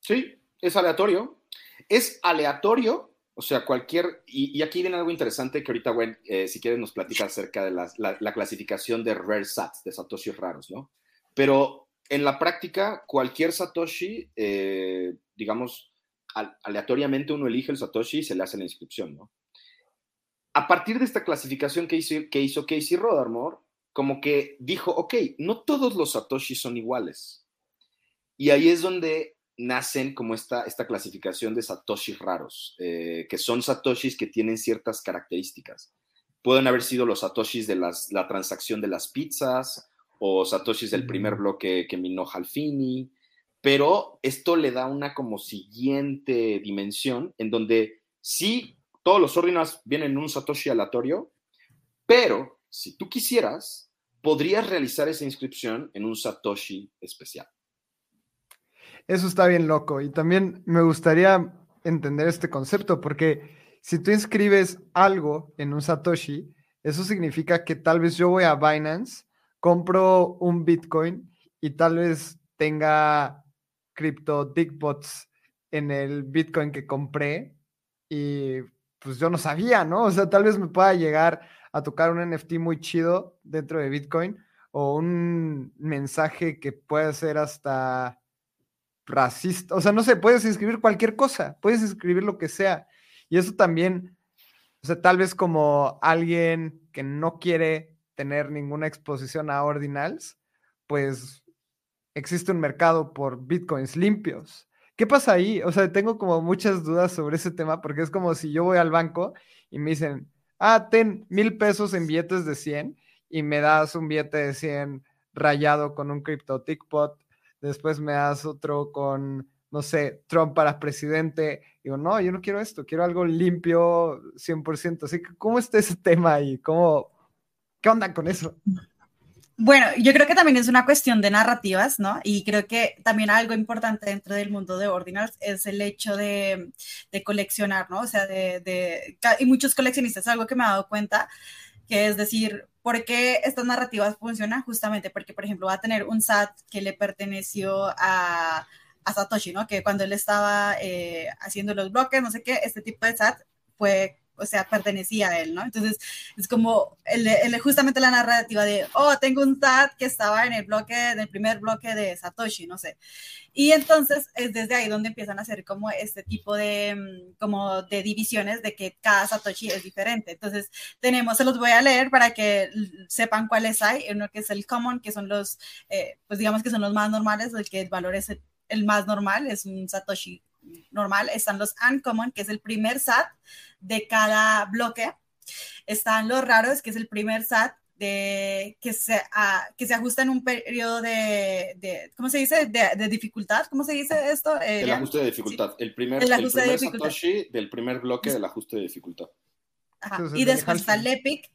Sí, es aleatorio. Es aleatorio, o sea, cualquier, y, aquí viene algo interesante que ahorita, bueno, eh, si quieres nos platica acerca de la, clasificación de rare sats, de satoshis raros, ¿no? Pero en la práctica, cualquier satoshi, eh, digamos, aleatoriamente uno elige el satoshi y se le hace la inscripción, ¿no? a partir de esta clasificación que hizo, que hizo Casey Rodarmore, como que dijo, ok, no todos los satoshis son iguales. Y ahí es donde nacen como esta, esta clasificación de satoshis raros, eh, que son satoshis que tienen ciertas características. Pueden haber sido los satoshis de las, la transacción de las pizzas o satoshis del primer bloque que minó Halfini, pero esto le da una como siguiente dimensión en donde sí todos los ordinals vienen en un Satoshi aleatorio, pero si tú quisieras, podrías realizar esa inscripción en un Satoshi especial. Eso está bien loco y también me gustaría entender este concepto porque si tú inscribes algo en un Satoshi, eso significa que tal vez yo voy a Binance, compro un Bitcoin y tal vez tenga cripto Dickbots en el Bitcoin que compré y pues yo no sabía, ¿no? O sea, tal vez me pueda llegar a tocar un NFT muy chido dentro de Bitcoin o un mensaje que puede ser hasta racista. O sea, no sé, puedes escribir cualquier cosa, puedes escribir lo que sea. Y eso también, o sea, tal vez como alguien que no quiere tener ninguna exposición a ordinals, pues existe un mercado por bitcoins limpios. ¿Qué pasa ahí? O sea, tengo como muchas dudas sobre ese tema porque es como si yo voy al banco y me dicen, ah, ten mil pesos en billetes de 100 y me das un billete de 100 rayado con un crypto tickpot, después me das otro con, no sé, Trump para presidente. Digo, no, yo no quiero esto, quiero algo limpio 100%. Así que, ¿cómo está ese tema ahí? ¿Cómo, ¿Qué onda con eso? Bueno, yo creo que también es una cuestión de narrativas, ¿no? Y creo que también algo importante dentro del mundo de Ordinals es el hecho de, coleccionar, ¿no? O sea, de, de, y muchos coleccionistas, algo que me he dado cuenta, que es decir, ¿por qué estas narrativas funcionan? Justamente porque, por ejemplo, va a tener un SAT que le perteneció a, Satoshi, ¿no? Que cuando él estaba eh, haciendo los bloques, no sé qué, este tipo de SAT fue o sea, pertenecía a él, ¿no? Entonces, es como el, justamente la narrativa de, oh, tengo un SAT que estaba en el bloque, en el primer bloque de Satoshi, no sé. Y entonces es desde ahí donde empiezan a hacer como este tipo de, mm, como de divisiones de que cada Satoshi es diferente. Entonces, tenemos, se los voy a leer para que sepan cuáles hay. Uno que es el common, que son los, eh, pues digamos que son los más normales, el que el valor es el, el más normal, es un Satoshi normal, están los uncommon, que es el primer SAT de cada bloque. Están los raros, que es el primer SAT de, que, se, ah, que se ajusta en un periodo de, de ¿cómo se dice? De, dificultad, ¿cómo se dice esto? Eh, el ajuste de dificultad. El primer, el, el primer Satoshi del primer bloque del ajuste de dificultad. Y después está el Epic.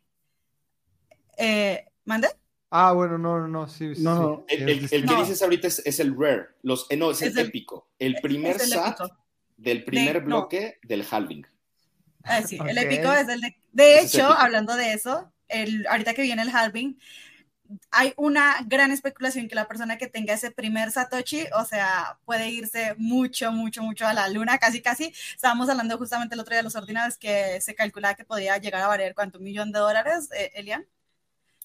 Eh, ¿Mande? Ah, bueno, no, no, no, sí. No, El, que dices ahorita es, el rare, los, eh, no, es, el, épico. El primer SAT del primer bloque del halving. Ah, sí, el épico es el de... De hecho, hablando de eso, el, ahorita que viene el halving, hay una gran especulación que la persona que tenga ese primer Satoshi, o sea, puede irse mucho, mucho, mucho a la luna, casi, casi. Estábamos hablando justamente el otro día de los ordinarios que se calculaba que podía llegar a valer cuánto, un millón de dólares, eh, Elian.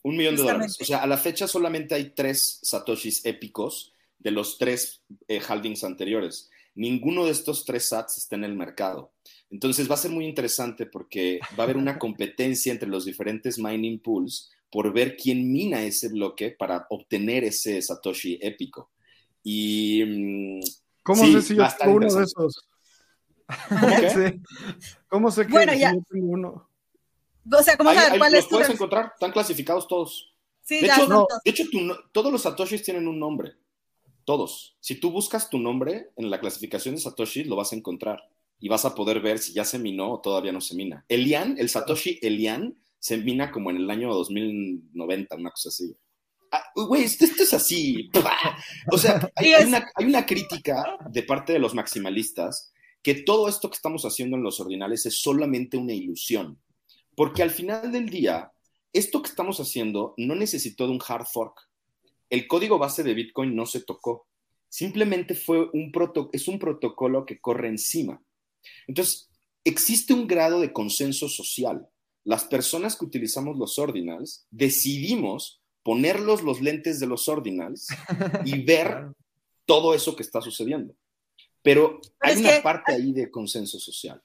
Un millón de dólares. O sea, a la fecha solamente hay tres satoshis épicos de los tres eh, halvings anteriores. Ninguno de estos tres sats está en el mercado. Entonces va a ser muy interesante porque va a haber una competencia entre los diferentes mining pools por ver quién mina ese bloque para obtener ese satoshi épico. Y mm, ¿Cómo sé si yo tengo uno de esos? ¿Cómo sé que bueno, ya. yo tengo uno? O sea, ¿cómo saber cuál los puedes encontrar, están clasificados todos. Sí, de, hecho, de hecho, todos los satoshis tienen un nombre. Todos. Si tú buscas tu nombre en la clasificación de satoshis, lo vas a encontrar. Y vas a poder ver si ya se minó o todavía no se mina. Elian, el satoshi Elian, se mina como en el año 2090, una cosa así. Ah, güey, esto, es así. O sea, hay, una, hay una crítica de parte de los maximalistas que todo esto que estamos haciendo en los ordinales es solamente una ilusión porque al final del día, esto que estamos haciendo no necesitó de un hard fork. El código base de Bitcoin no se tocó. Simplemente fue un es un protocolo que corre encima. Entonces, existe un grado de consenso social. Las personas que utilizamos los ordinals decidimos ponerlos los lentes de los ordinals y ver todo eso que está sucediendo. Pero hay una parte ahí de consenso social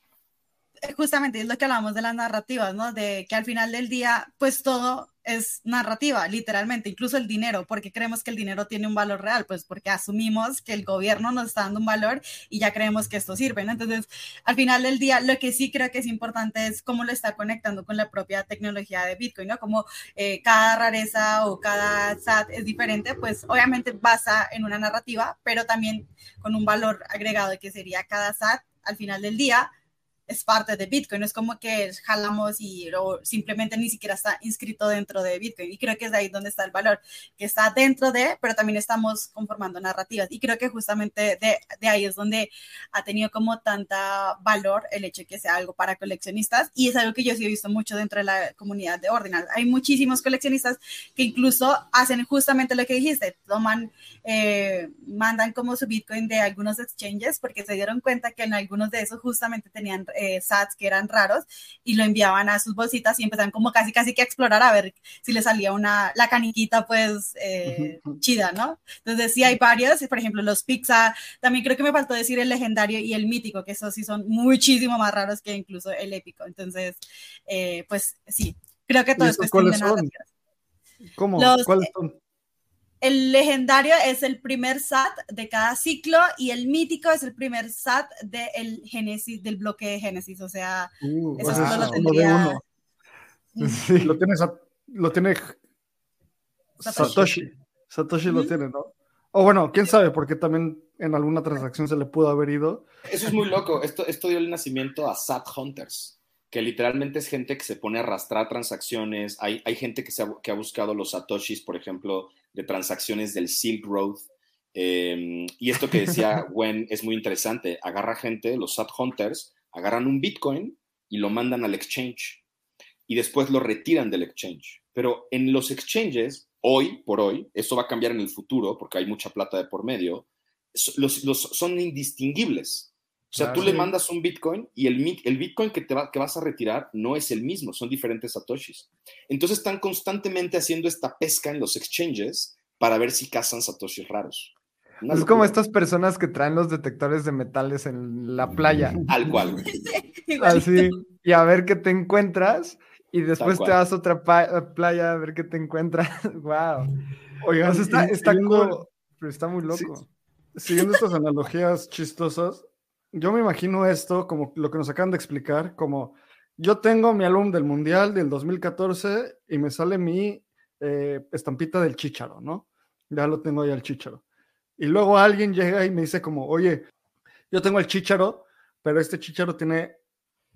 justamente es lo que hablamos de las narrativas, ¿no? De que al final del día, pues todo es narrativa, literalmente, incluso el dinero, porque creemos que el dinero tiene un valor real, pues porque asumimos que el gobierno nos está dando un valor y ya creemos que esto sirve. Entonces, al final del día, lo que sí creo que es importante es cómo lo está conectando con la propia tecnología de Bitcoin, ¿no? Como eh, cada rareza o cada SAT es diferente, pues obviamente basa en una narrativa, pero también con un valor agregado que sería cada SAT al final del día es parte de Bitcoin, no es como que jalamos y simplemente ni siquiera está inscrito dentro de Bitcoin. Y creo que es de ahí donde está el valor, que está dentro de, pero también estamos conformando narrativas. Y creo que justamente de, de ahí es donde ha tenido como tanta valor el hecho de que sea algo para coleccionistas. Y es algo que yo sí he visto mucho dentro de la comunidad de Ordinal. Hay muchísimos coleccionistas que incluso hacen justamente lo que dijiste, toman, eh, mandan como su Bitcoin de algunos exchanges porque se dieron cuenta que en algunos de esos justamente tenían eh, sats que eran raros y lo enviaban a sus bolsitas y empezaban como casi casi que a explorar a ver si le salía una, la caniquita pues eh, chida, ¿no? Entonces sí hay varios, por ejemplo los pizza, también creo que me faltó decir el legendario y el mítico, que esos sí son muchísimo más raros que incluso el épico. Entonces, eh, pues sí, creo que todo es cuestión de ¿Cómo? ¿Cuáles son? El legendario es el primer SAT de cada ciclo y el mítico es el primer SAT del Génesis, del bloque de Génesis. O sea, uh, eso solo lo tendría. Sí, lo tiene, lo tiene Satoshi. Satoshi lo tiene, ¿no? O bueno, quién sabe, porque también en alguna transacción se le pudo haber ido. Eso es muy loco. Esto, esto dio el nacimiento a SAT Hunters, que literalmente es gente que se pone a arrastrar transacciones. Hay, hay gente que, se ha, que ha buscado los Satoshis, por ejemplo, de transacciones del Silk Road. Em, y esto que decía Gwen es muy interesante. Agarra gente, los SAT Hunters, agarran un Bitcoin y lo mandan al exchange. y después lo retiran del exchange. Pero en los exchanges, hoy por hoy, eso va a cambiar en el futuro porque hay mucha plata de por medio, los, los son indistinguibles. O sea, tú le mandas un Bitcoin y el, el Bitcoin que, te va, que vas a retirar no es el mismo, son diferentes satoshis. Entonces están constantemente haciendo esta pesca en los exchanges para ver si cazan satoshis raros. es como estas personas que traen los detectores de metales en la playa. Al cual. Así, y a ver qué te encuentras y después te vas a otra playa a ver qué te encuentras. wow. Oigan, está, está, pero está muy loco. siguiendo estas analogías chistosas, yo me imagino esto como lo que nos acaban de explicar, como yo tengo mi álbum del Mundial del 2014 y me sale mi eh, estampita del chicharo, ¿no? Ya lo tengo ahí al chicharo. Y luego alguien llega y me dice como, oye, yo tengo el chicharo, pero este chicharo tiene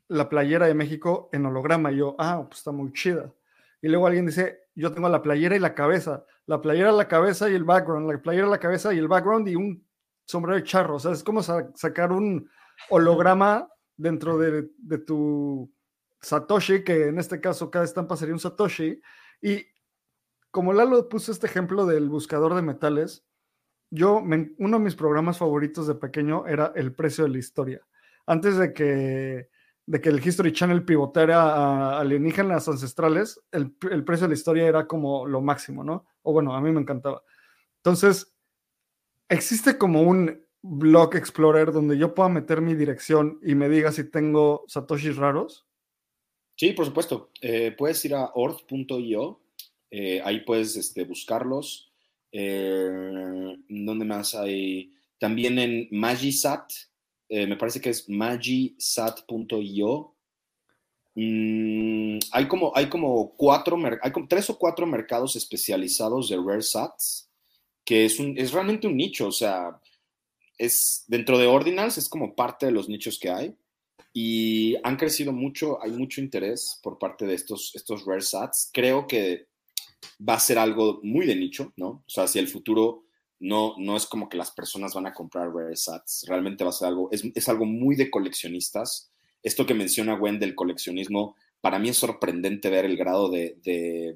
la playera de México en holograma. Y yo, ah, pues está muy chida. Y luego alguien dice, yo tengo la playera y la cabeza. La playera, la cabeza y el background. La playera, la cabeza y el background y un sombrero de charro. O sea, es como sacar un holograma dentro de, de, tu Satoshi, que en este caso cada estampa sería un Satoshi. Y como Lalo puso este ejemplo del buscador de metales, yo, uno de mis programas favoritos de pequeño era El precio de la historia. Antes de que de que el History Channel pivotara a alienígenas ancestrales, el, el, precio de la historia era como lo máximo, ¿no? O bueno, a mí me encantaba. Entonces, existe como un blog explorer donde yo pueda meter mi dirección y me diga si tengo satoshis raros. Sí, por supuesto. Eh, puedes ir a orth.io, eh, ahí puedes este, buscarlos. Eh, ¿Dónde más hay? También en Magisat, eh, me parece que es magisat.io. Mm, hay, como, hay como cuatro, hay como tres o cuatro mercados especializados de rare sats, que es, un, es realmente un nicho, o sea, es dentro de Ordinals es como parte de los nichos que hay y han crecido mucho, hay mucho interés por parte de estos, estos rare sats. Creo que va a ser algo muy de nicho, ¿no? O sea, si el futuro no, no es como que las personas van a comprar rare sats, realmente va a ser algo, es, algo muy de coleccionistas. Esto que menciona Gwen del coleccionismo, para mí es sorprendente ver el grado de...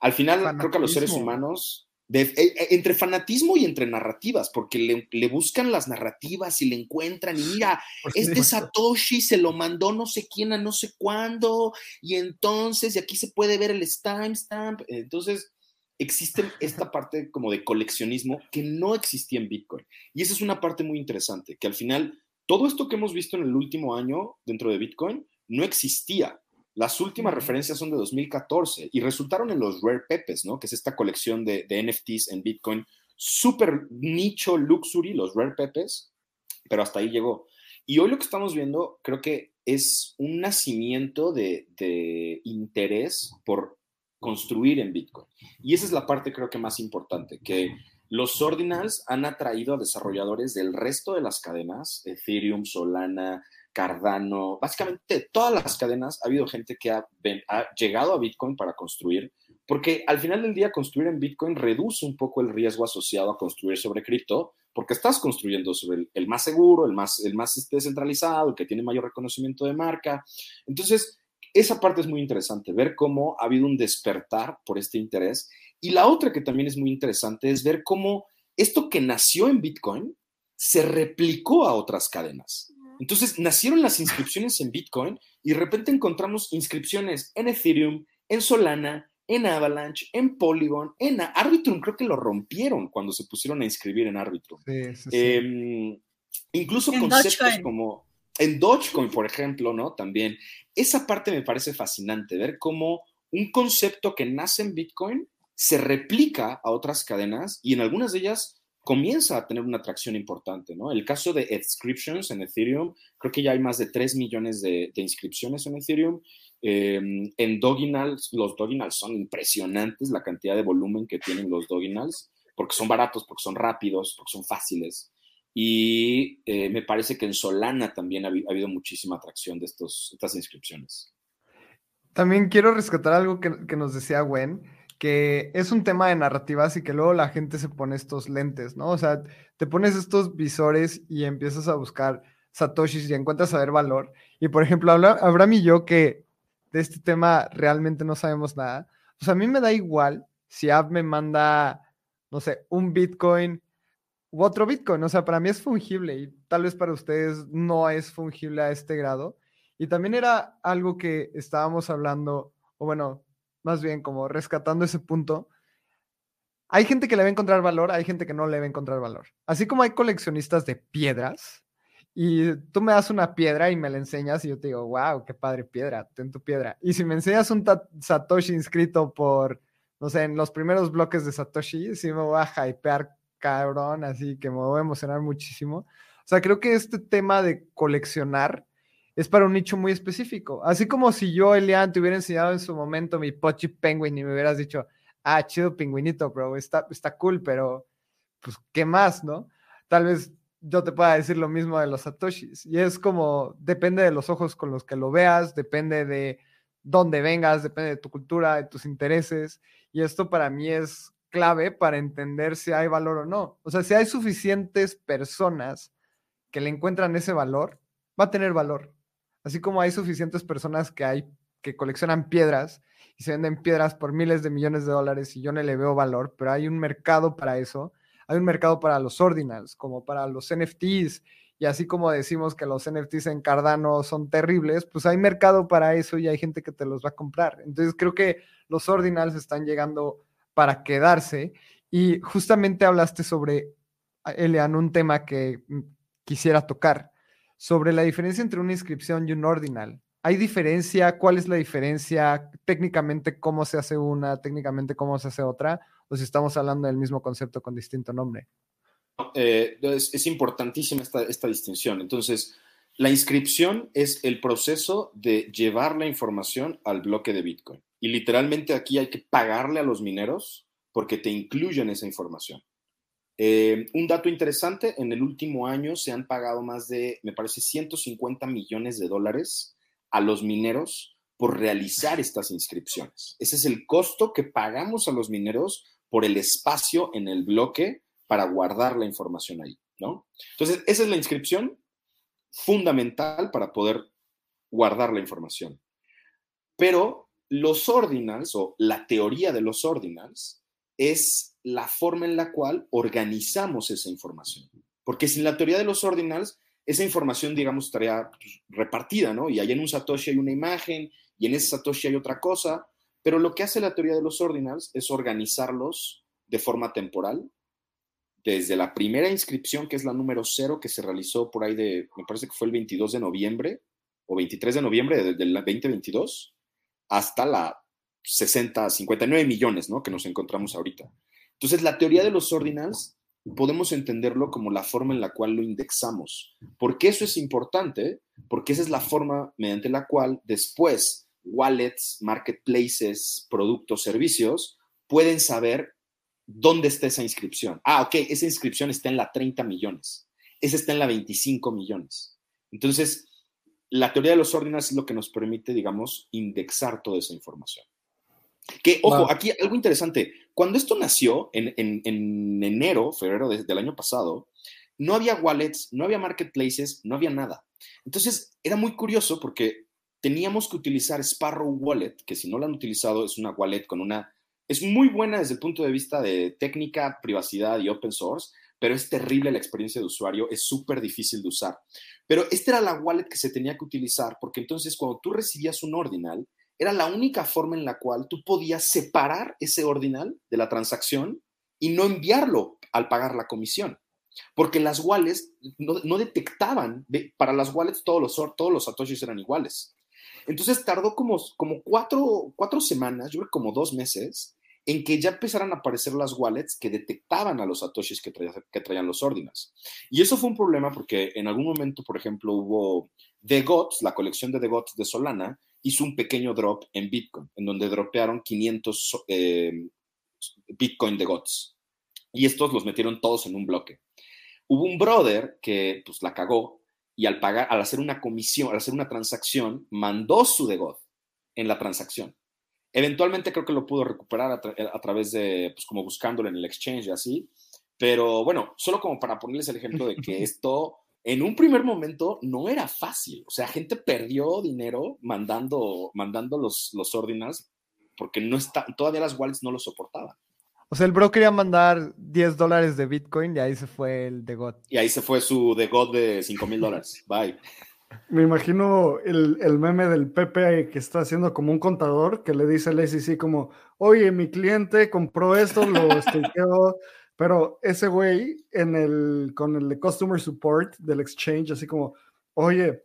Al final, creo que a los seres humanos, de, e, e, entre fanatismo y entre narrativas, porque le, buscan las narrativas y le encuentran, y mira, este Satoshi se lo mandó no sé quién a no sé cuándo, y entonces, y aquí se puede ver el timestamp, entonces existe esta parte como de coleccionismo que no existía en Bitcoin. Y esa es una parte muy interesante, que al final todo esto que hemos visto en el último año dentro de Bitcoin no existía. Las últimas referencias son de 2014 y resultaron en los Rare Pepes, ¿no? Que es esta colección de, NFTs en Bitcoin, súper nicho luxury, los Rare Pepes, pero hasta ahí llegó. Y hoy lo que estamos viendo creo que es un nacimiento de, de interés por construir en Bitcoin. Y esa es la parte creo que más importante, que los ordinals han atraído a desarrolladores del resto de las cadenas, Ethereum, Solana, Cardano, básicamente todas las cadenas, ha habido gente que ha, llegado a Bitcoin para construir, porque al final del día construir en Bitcoin reduce un poco el riesgo asociado a construir sobre cripto, porque estás construyendo sobre el, más seguro, el más, el más este, descentralizado, el que tiene mayor reconocimiento de marca. Entonces, esa parte es muy interesante, ver cómo ha habido un despertar por este interés. Y la otra que también es muy interesante es ver cómo esto que nació en Bitcoin se replicó a otras cadenas. Entonces nacieron las inscripciones en Bitcoin y de repente encontramos inscripciones en Ethereum, en Solana, en Avalanche, en Polygon, en Arbitrum. Creo que lo rompieron cuando se pusieron a inscribir en Arbitrum. Em, incluso conceptos como en Dogecoin, por ejemplo, ¿no? También. Esa parte me parece fascinante, ver cómo un concepto que nace en Bitcoin se replica a otras cadenas y en algunas de ellas comienza a tener una atracción importante, ¿no? El caso de inscriptions en Ethereum, creo que ya hay más de 3 millones de, inscripciones en Ethereum. Em, en Doginals, los Doginals son impresionantes, la cantidad de volumen que tienen los Doginals, porque son baratos, porque son rápidos, porque son fáciles. Y eh, me parece que en Solana también ha, habido muchísima atracción de estos, estas inscripciones. También quiero rescatar algo que, nos decía Gwen, que es un tema de narrativas y que luego la gente se pone estos lentes, ¿no? O sea, te pones estos visores y empiezas a buscar satoshis y encuentras a ver valor. Y por ejemplo, Abraham y yo que de este tema realmente no sabemos nada. Pues a mí me da igual si App me manda, no sé, un Bitcoin u otro Bitcoin. O sea, para mí es fungible y tal vez para ustedes no es fungible a este grado. Y también era algo que estábamos hablando, o bueno, más bien como rescatando ese punto. Hay gente que le va a encontrar valor, hay gente que no le va a encontrar valor. Así como hay coleccionistas de piedras, y tú me das una piedra y me la enseñas y yo te digo, wow, qué padre piedra, ten tu piedra. Y si me enseñas un Satoshi inscrito por, no sé, en los primeros bloques de Satoshi, sí me voy a hypear cabrón, así que me voy a emocionar muchísimo. O sea, creo que este tema de coleccionar es para un nicho muy específico. Así como si yo, Elian, te hubiera enseñado en su momento mi Pochi Penguin y me hubieras dicho, ah, chido pingüinito, bro, está, está cool, pero pues, ¿qué más, no? Tal vez yo te pueda decir lo mismo de los satoshis. Y es como, depende de los ojos con los que lo veas, depende de dónde vengas, depende de tu cultura, de tus intereses. Y esto para mí es clave para entender si hay valor o no. O sea, si hay suficientes personas que le encuentran ese valor, va a tener valor. Así como hay suficientes personas que hay que coleccionan piedras y se venden piedras por miles de millones de dólares y yo no le veo valor, pero hay un mercado para eso hay un mercado para los ordinals, como para los NFTs, y así como decimos que los NFTs en Cardano son terribles, pues hay mercado para eso y hay gente que te los va a comprar. Entonces creo que los ordinals están llegando para quedarse y justamente hablaste sobre, Elian, un tema que mm, quisiera tocar, sobre la diferencia entre una inscripción y un ordinal. ¿Hay diferencia? ¿Cuál es la diferencia? Técnicamente, ¿cómo se hace una? Técnicamente, ¿cómo se hace otra? o si estamos hablando del mismo concepto con distinto nombre. Eh, es, importantísima esta, esta distinción. Entonces, la inscripción es el proceso de llevar la información al bloque de Bitcoin. Y literalmente aquí hay que pagarle a los mineros porque te incluyen esa información. Eh, un dato interesante, en el último año se han pagado más de, me parece, 150 millones de dólares a los mineros por realizar estas inscripciones. Ese es el costo que pagamos a los mineros por el espacio en el bloque para guardar la información ahí, ¿no? Entonces, esa es la inscripción fundamental para poder guardar la información. Pero los ordinals o la teoría de los ordinals es la forma en la cual organizamos esa información. Porque sin la teoría de los ordinals, esa información, digamos, estaría repartida, ¿no? Y ahí en un Satoshi hay una imagen y en ese Satoshi hay otra cosa, pero lo que hace la teoría de los ordinals es organizarlos de forma temporal, desde la primera inscripción, que es la número cero, que se realizó por ahí de, me parece que fue el 22 de noviembre o 23 de noviembre del, 2022, hasta la 60, 59 millones, ¿no? Que nos encontramos ahorita. Entonces, la teoría de los ordinals podemos entenderlo como la forma en la cual lo indexamos. ¿Por qué eso es importante? Porque esa es la forma mediante la cual después wallets, marketplaces, productos, servicios, pueden saber dónde está esa inscripción. Ah, ok, esa inscripción está en la 30 millones, esa está en la 25 millones. Entonces, la teoría de los ordinals es lo que nos permite, digamos, indexar toda esa información. Que, ojo, aquí algo interesante. Cuando esto nació en, enero, febrero del año pasado, no había wallets, no había marketplaces, no había nada. Entonces, era muy curioso porque teníamos que utilizar Sparrow Wallet, que si no la han utilizado es una wallet con una... Es muy buena desde el punto de vista de técnica, privacidad y open source, pero es terrible la experiencia de usuario, es súper difícil de usar. Pero esta era la wallet que se tenía que utilizar, porque entonces cuando tú recibías un ordinal, era la única forma en la cual tú podías separar ese ordinal de la transacción y no enviarlo al pagar la comisión. Porque las wallets no, detectaban, para las wallets todos los, todos los satoshis eran iguales. Entonces tardó como, como cuatro, cuatro semanas, yo creo como dos meses, en que ya empezaran a aparecer las wallets que detectaban a los satoshis que, que traían los ordinals. Y eso fue un problema porque en algún momento, por ejemplo, hubo The Gods, la colección de The Gods de Solana, hizo un pequeño drop en Bitcoin, en donde dropearon 500 eh, Bitcoin de Gods. Y estos los metieron todos en un bloque. Hubo un brother que pues la cagó y al pagar, al hacer una comisión, al hacer una transacción, mandó su God en la transacción. Eventualmente creo que lo pudo recuperar a, través de, pues como buscándolo en el exchange y así. Pero bueno, solo como para ponerles el ejemplo de que esto en un primer momento no era fácil. O sea, gente perdió dinero mandando, mandando los, los ordinals porque no está, todavía las wallets no lo soportaban. O sea, el bro quería mandar 10 dólares de Bitcoin y ahí se fue el de God. Y ahí se fue su de God de 5 mil dólares. Bye. Me imagino el, el, meme del Pepe que está haciendo como un contador que le dice al SEC como, oye, mi cliente compró esto, lo quedó pero ese güey en el, con el de Customer Support del exchange, así como, oye,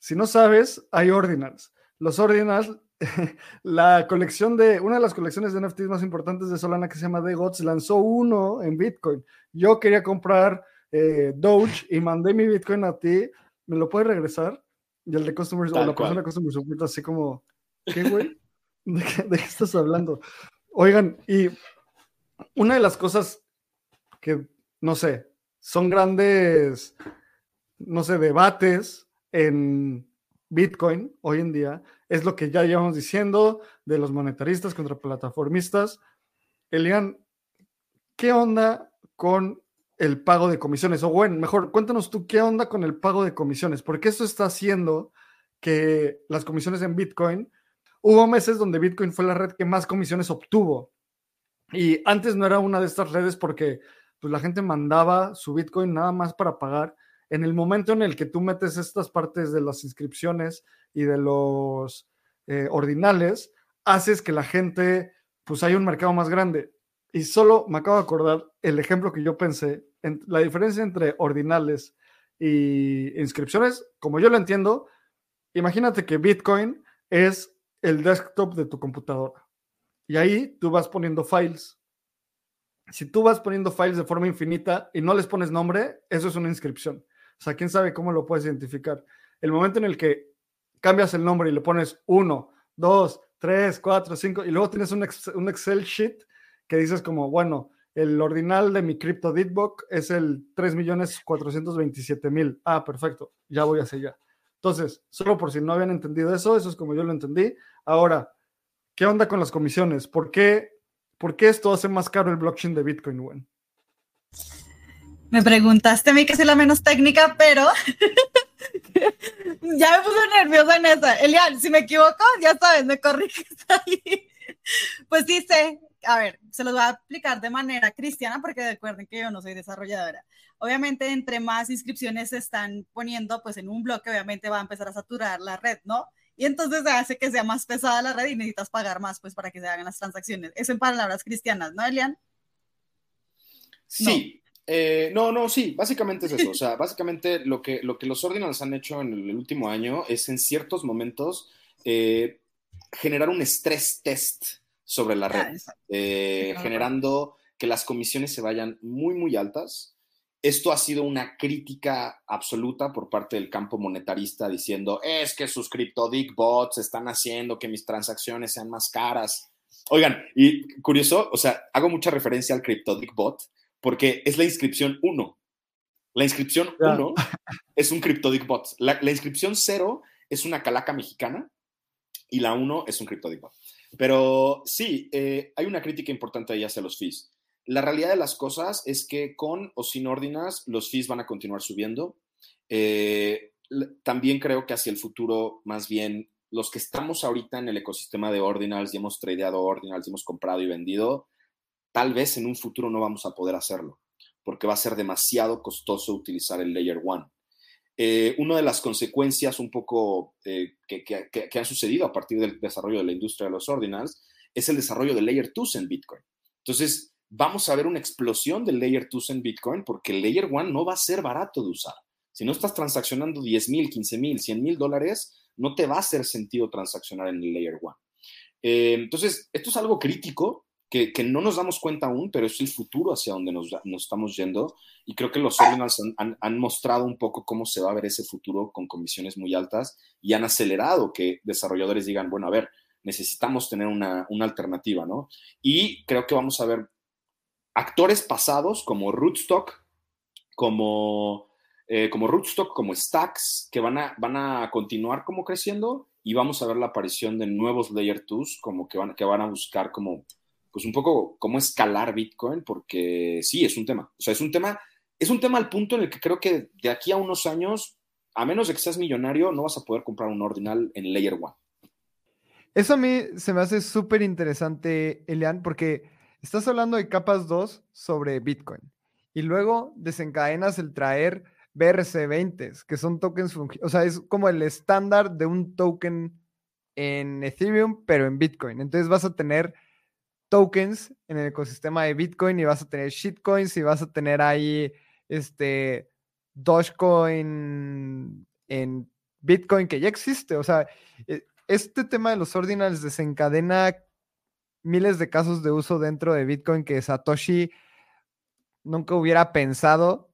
si no sabes, hay ordinals. Los ordinals, la colección de, una de las colecciones de NFTs más importantes de Solana que se llama The Gods lanzó uno en Bitcoin. Yo quería comprar eh, Doge y mandé mi Bitcoin a ti, ¿me lo puedes regresar? Y el de Customer, o la persona de Customer Support, así como, ¿qué güey? ¿De ¿De qué estás hablando? Oigan, y una de las cosas que, no sé, son grandes, no sé, debates en Bitcoin hoy en día, es lo que ya llevamos diciendo de los monetaristas contra plataformistas. Elian, ¿qué onda con el pago de comisiones? O bueno, mejor, cuéntanos tú qué onda con el pago de comisiones, porque esto está haciendo que las comisiones en Bitcoin, hubo meses donde Bitcoin fue la red que más comisiones obtuvo. Y antes no era una de estas redes porque pues la gente mandaba su Bitcoin nada más para pagar. En el momento en el que tú metes estas partes de las inscripciones y de los eh, ordinales, haces que la gente, pues hay un mercado más grande. Y solo me acabo de acordar el ejemplo que yo pensé, en, la diferencia entre ordinales y inscripciones, como yo lo entiendo, imagínate que Bitcoin es el desktop de tu computadora. Y ahí tú vas poniendo files si tú vas poniendo files de forma infinita y no les pones nombre, eso es una inscripción. O sea, quién sabe cómo lo puedes identificar. El momento en el que cambias el nombre y le pones 1, 2, 3, 4, 5 y luego tienes un, Excel sheet que dices como, bueno, el ordinal de mi crypto Ditbook es el 3.427.000. Ah, perfecto, ya voy hacia allá. Entonces, solo por si no habían entendido eso, eso es como yo lo entendí. Ahora, ¿qué onda con las comisiones? ¿Por qué ¿Por qué esto hace más caro el blockchain de Bitcoin, Gwen? Me preguntaste a mí que soy la menos técnica, pero ya me puse nerviosa en esa. Elian, si me equivoco, ya sabes, me corriges ahí. Pues dice, a ver, se los voy a explicar de manera cristiana porque recuerden que yo no soy desarrolladora. Obviamente, entre más inscripciones se están poniendo, pues en un bloque, obviamente va a empezar a saturar la red, ¿no? Y entonces hace que sea más pesada la red y necesitas pagar más pues para que se hagan las transacciones. Eso en palabras cristianas, ¿no, Elian? Sí. No. Eh, no, no, sí, básicamente es eso. O sea, básicamente lo que, lo que los ordinals han hecho en el último año es en ciertos momentos eh, generar un estrés test sobre la red, eh, generando que las comisiones se vayan muy, muy altas esto ha sido una crítica absoluta por parte del campo monetarista diciendo, es que sus CryptoDick bots están haciendo que mis transacciones sean más caras. Oigan, y curioso, o sea, hago mucha referencia al CryptoDick bot porque es la inscripción 1. La inscripción 1 es un CryptoDick bot. La, inscripción 0 es una calaca mexicana y la 1 es un CryptoDick bot. Pero sí, eh, hay una crítica importante ahí hacia los fees. La realidad de las cosas es que con o sin Ordinals los fees van a continuar subiendo. Eh, también creo que hacia el futuro, más bien, los que estamos ahorita en el ecosistema de Ordinals y hemos tradeado Ordinals hemos comprado y vendido, tal vez en un futuro no vamos a poder hacerlo, porque va a ser demasiado costoso utilizar el Layer 1. Eh, una de las consecuencias un poco eh, que, que, han sucedido a partir del desarrollo de la industria de los Ordinals es el desarrollo de Layer 2 en Bitcoin. Entonces, vamos a ver una explosión del Layer 2 en Bitcoin porque el Layer 1 no va a ser barato de usar. Si no estás transaccionando 10 mil, 15 mil, 100 mil dólares, no te va a hacer sentido transaccionar en el Layer 1. Eh, entonces, esto es algo crítico que, no nos damos cuenta aún, pero es el futuro hacia donde nos, estamos yendo. Y creo que los ordinals han, mostrado un poco cómo se va a ver ese futuro con comisiones muy altas y han acelerado que desarrolladores digan, bueno, a ver, necesitamos tener una, una alternativa, ¿no? Y creo que vamos a ver actores pasados como Rootstock, como, eh, como Rootstock, como Stacks, que van a, van a continuar como creciendo y vamos a ver la aparición de nuevos Layer 2 como que van, que van a buscar como, pues un poco cómo escalar Bitcoin, porque sí, es un tema. O sea, es un tema es un tema al punto en el que creo que de aquí a unos años, a menos de que seas millonario, no vas a poder comprar un ordinal en Layer 1. Eso a mí se me hace súper interesante, Elian, porque estás hablando de capas 2 sobre Bitcoin y luego desencadenas el traer BRC20, que son tokens, o sea, es como el estándar de un token en Ethereum, pero en Bitcoin. Entonces vas a tener tokens en el ecosistema de Bitcoin y vas a tener shitcoins y vas a tener ahí este Dogecoin en Bitcoin que ya existe. O sea, e, este tema de los ordinals desencadena miles de casos de uso dentro de Bitcoin que Satoshi nunca hubiera pensado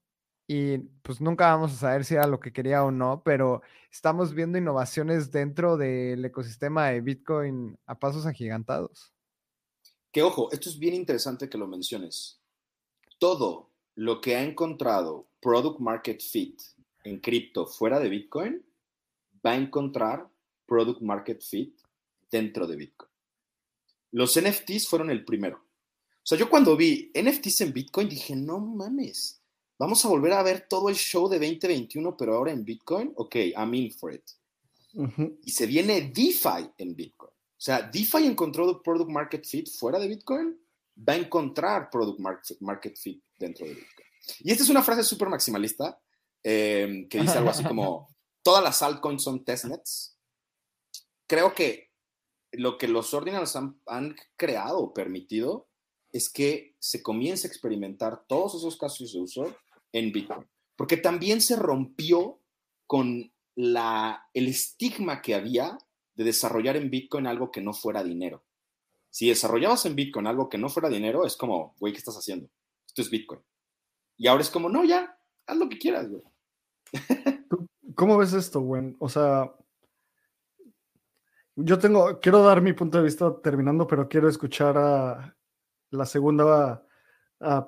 y pues nunca vamos a saber si era lo que quería o no, pero estamos viendo innovaciones dentro del ecosistema de Bitcoin a pasos agigantados. Que ojo, esto es bien interesante que lo menciones. Todo lo que ha encontrado Product Market Fit en cripto fuera de Bitcoin va a encontrar Product Market Fit dentro de Bitcoin. Los NFTs fueron el primero. O sea, yo cuando vi NFTs en Bitcoin dije, no mames, vamos a volver a ver todo el show de 2021, pero ahora en Bitcoin. Ok, I'm in for it. Y se viene DeFi en Bitcoin. O sea, DeFi encontró Product Market Fit fuera de Bitcoin, va a encontrar Product Market Fit dentro de Bitcoin. Y esta es una frase súper maximalista eh, que dice algo así como, todas las altcoins son testnets. Creo que lo que los ordinals han, han creado permitido es que se comience a experimentar todos esos casos de uso en Bitcoin. Porque también se rompió con la, el estigma que había de desarrollar en Bitcoin algo que no fuera dinero. Si desarrollabas en Bitcoin algo que no fuera dinero, es como, güey, ¿qué estás haciendo? Esto es Bitcoin. Y ahora es como, no, ya, haz lo que quieras, güey. ¿Cómo ves esto, güey? O sea, yo tengo, quiero dar mi punto de vista terminando, pero quiero escuchar a la segunda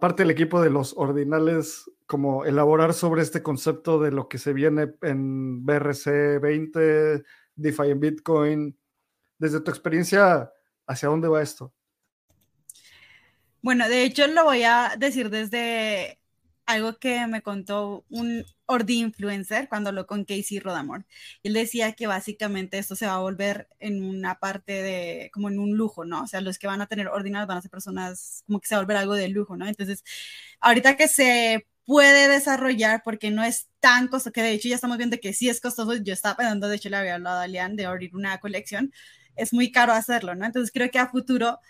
parte del equipo de los ordinales, como elaborar sobre este concepto de lo que se viene en BRC 20, DeFi en Bitcoin. Desde tu experiencia, ¿hacia dónde va esto? Bueno, de hecho lo voy a decir desde algo que me contó un Ordi influencer cuando lo con Casey Rodamor. Él decía que básicamente esto se va a volver en una parte de, como en un lujo, ¿no? O sea, los que van a tener ordinals van a ser personas como que se va a volver algo de lujo, ¿no? Entonces, ahorita que se puede desarrollar porque no es tan costoso, que de hecho ya estamos viendo que sí es costoso, yo estaba pensando, de hecho le había hablado a Lian de abrir una colección, es muy caro hacerlo, ¿no? Entonces creo que a futuro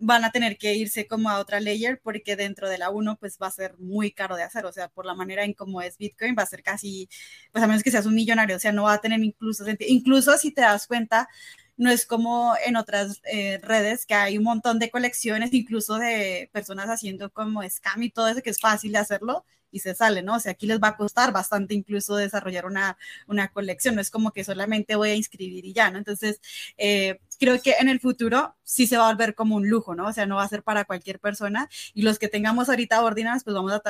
van a tener que irse como a otra layer porque dentro de la 1 pues va a ser muy caro de hacer, o sea, por la manera en cómo es Bitcoin va a ser casi, pues a menos que seas un millonario, o sea, no va a tener incluso incluso si te das cuenta, no es como en otras eh, redes que hay un montón de colecciones, incluso de personas haciendo como scam y todo eso, que es fácil de hacerlo, y se sale, ¿no? O sea, aquí les va a costar bastante incluso desarrollar una, una colección, no es como que solamente voy a inscribir y ya, ¿no? Entonces, eh, creo que en el futuro sí se va a volver como un lujo, ¿no? O sea, no va a ser para cualquier persona y los que tengamos ahorita ordinarios, pues vamos a,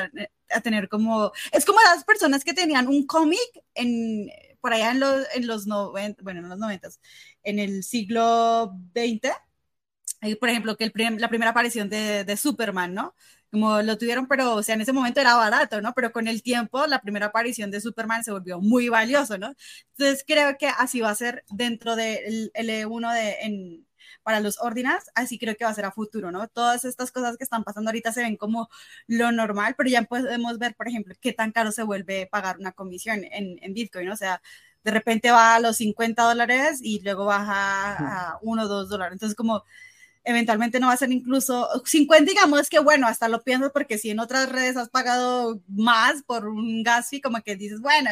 a tener como, es como las personas que tenían un cómic en por allá en los, en los 90, bueno, en los 90, en el siglo XX, por ejemplo, que el la primera aparición de, de Superman, ¿no? Como lo tuvieron, pero, o sea, en ese momento era barato, ¿no? Pero con el tiempo, la primera aparición de Superman se volvió muy valioso, ¿no? Entonces, creo que así va a ser dentro del L1 de, en, para los ordinals, así creo que va a ser a futuro, ¿no? Todas estas cosas que están pasando ahorita se ven como lo normal, pero ya podemos ver, por ejemplo, qué tan caro se vuelve pagar una comisión en, en Bitcoin, ¿no? O sea, de repente va a los 50 dólares y luego baja a 1 o 2 dólares. Entonces, como eventualmente no va a ser incluso 50, digamos que bueno, hasta lo piensas porque si en otras redes has pagado más por un gas y como que dices, bueno,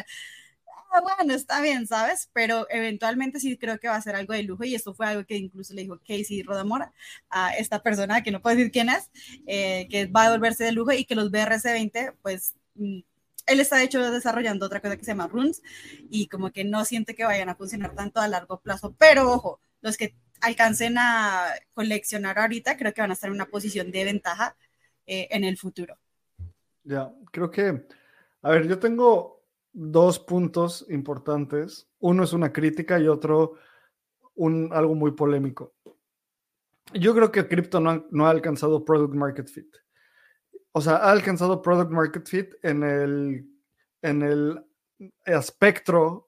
ah, bueno, está bien, ¿sabes? Pero eventualmente sí creo que va a ser algo de lujo y esto fue algo que incluso le dijo Casey Rodamora a esta persona, que no puedo decir quién es, eh, que va a volverse de lujo y que los BRC20, pues mm, él está de hecho desarrollando otra cosa que se llama Runes y como que no siente que vayan a funcionar tanto a largo plazo, pero ojo, los que alcancen a coleccionar ahorita, creo que van a estar en una posición de ventaja eh, en el futuro. Ya, creo que, a ver, yo tengo dos puntos importantes. Uno es una crítica y otro un, algo muy polémico. Yo creo que cripto no no ha alcanzado product market fit. o sea, ha alcanzado product market fit en el, en el espectro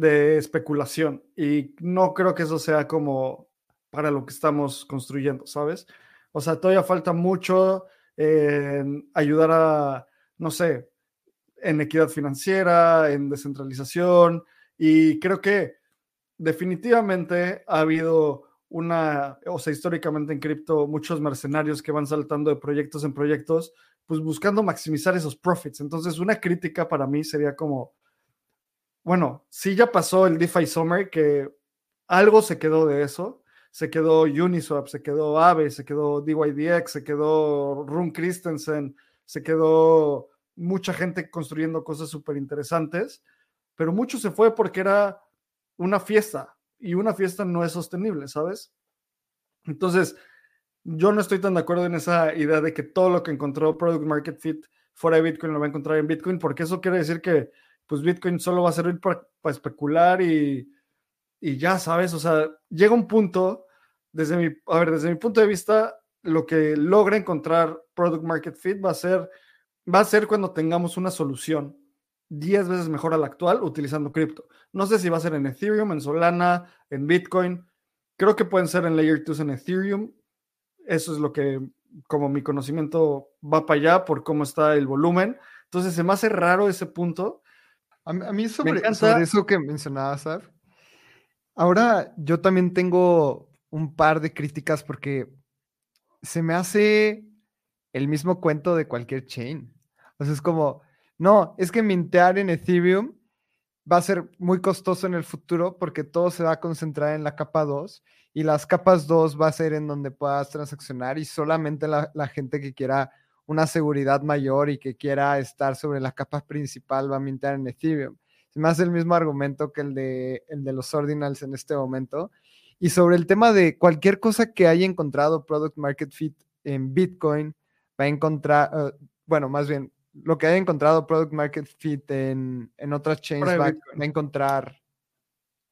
de especulación y no creo que eso sea como para lo que estamos construyendo, ¿sabes? O sea, todavía falta mucho en ayudar a, no sé, en equidad financiera, en descentralización y creo que definitivamente ha habido una, o sea, históricamente en cripto, muchos mercenarios que van saltando de proyectos en proyectos, pues buscando maximizar esos profits. Entonces, una crítica para mí sería como, bueno, sí ya pasó el DeFi Summer, que algo se quedó de eso, se quedó Uniswap, se quedó Aave, se quedó DYDX, se quedó Rune Christensen, se quedó mucha gente construyendo cosas súper interesantes, pero mucho se fue porque era una fiesta, y una fiesta no es sostenible, ¿sabes? Entonces, yo no estoy tan de acuerdo en esa idea de que todo lo que encontró Product Market Fit fuera de Bitcoin lo va a encontrar en Bitcoin, porque eso quiere decir que pues Bitcoin solo va a servir para, especular y, y, ya, ¿sabes? O sea, llega un punto, desde mi, a ver, desde mi punto de vista, lo que logra encontrar Product Market Fit va a ser, va a ser cuando tengamos una solución 10 veces mejor a la actual utilizando cripto. No sé si va a ser en Ethereum, en Solana, en Bitcoin. Creo que pueden ser en Layer 2 en Ethereum. Eso es lo que, como mi conocimiento va para allá por cómo está el volumen. Entonces se me hace raro ese punto. A, mí sobre, eso que mencionabas, Saf, ahora yo también tengo un par de críticas porque se me hace el mismo cuento de cualquier chain. O sea, es como, no, es que mintear en Ethereum va a ser muy costoso en el futuro porque todo se va a concentrar en la capa 2 y las capas 2 va a ser en donde puedas transaccionar y solamente la, gente que quiera una seguridad mayor y que quiera estar sobre la capa principal va a mintear en Ethereum. Se me hace el mismo argumento que el de, el de los ordinals en este momento. Y sobre el tema de cualquier cosa que haya encontrado Product Market Fit en Bitcoin, va a encontrar, eh, bueno, más bien, lo que haya encontrado Product Market Fit en, en otras chains va, a encontrar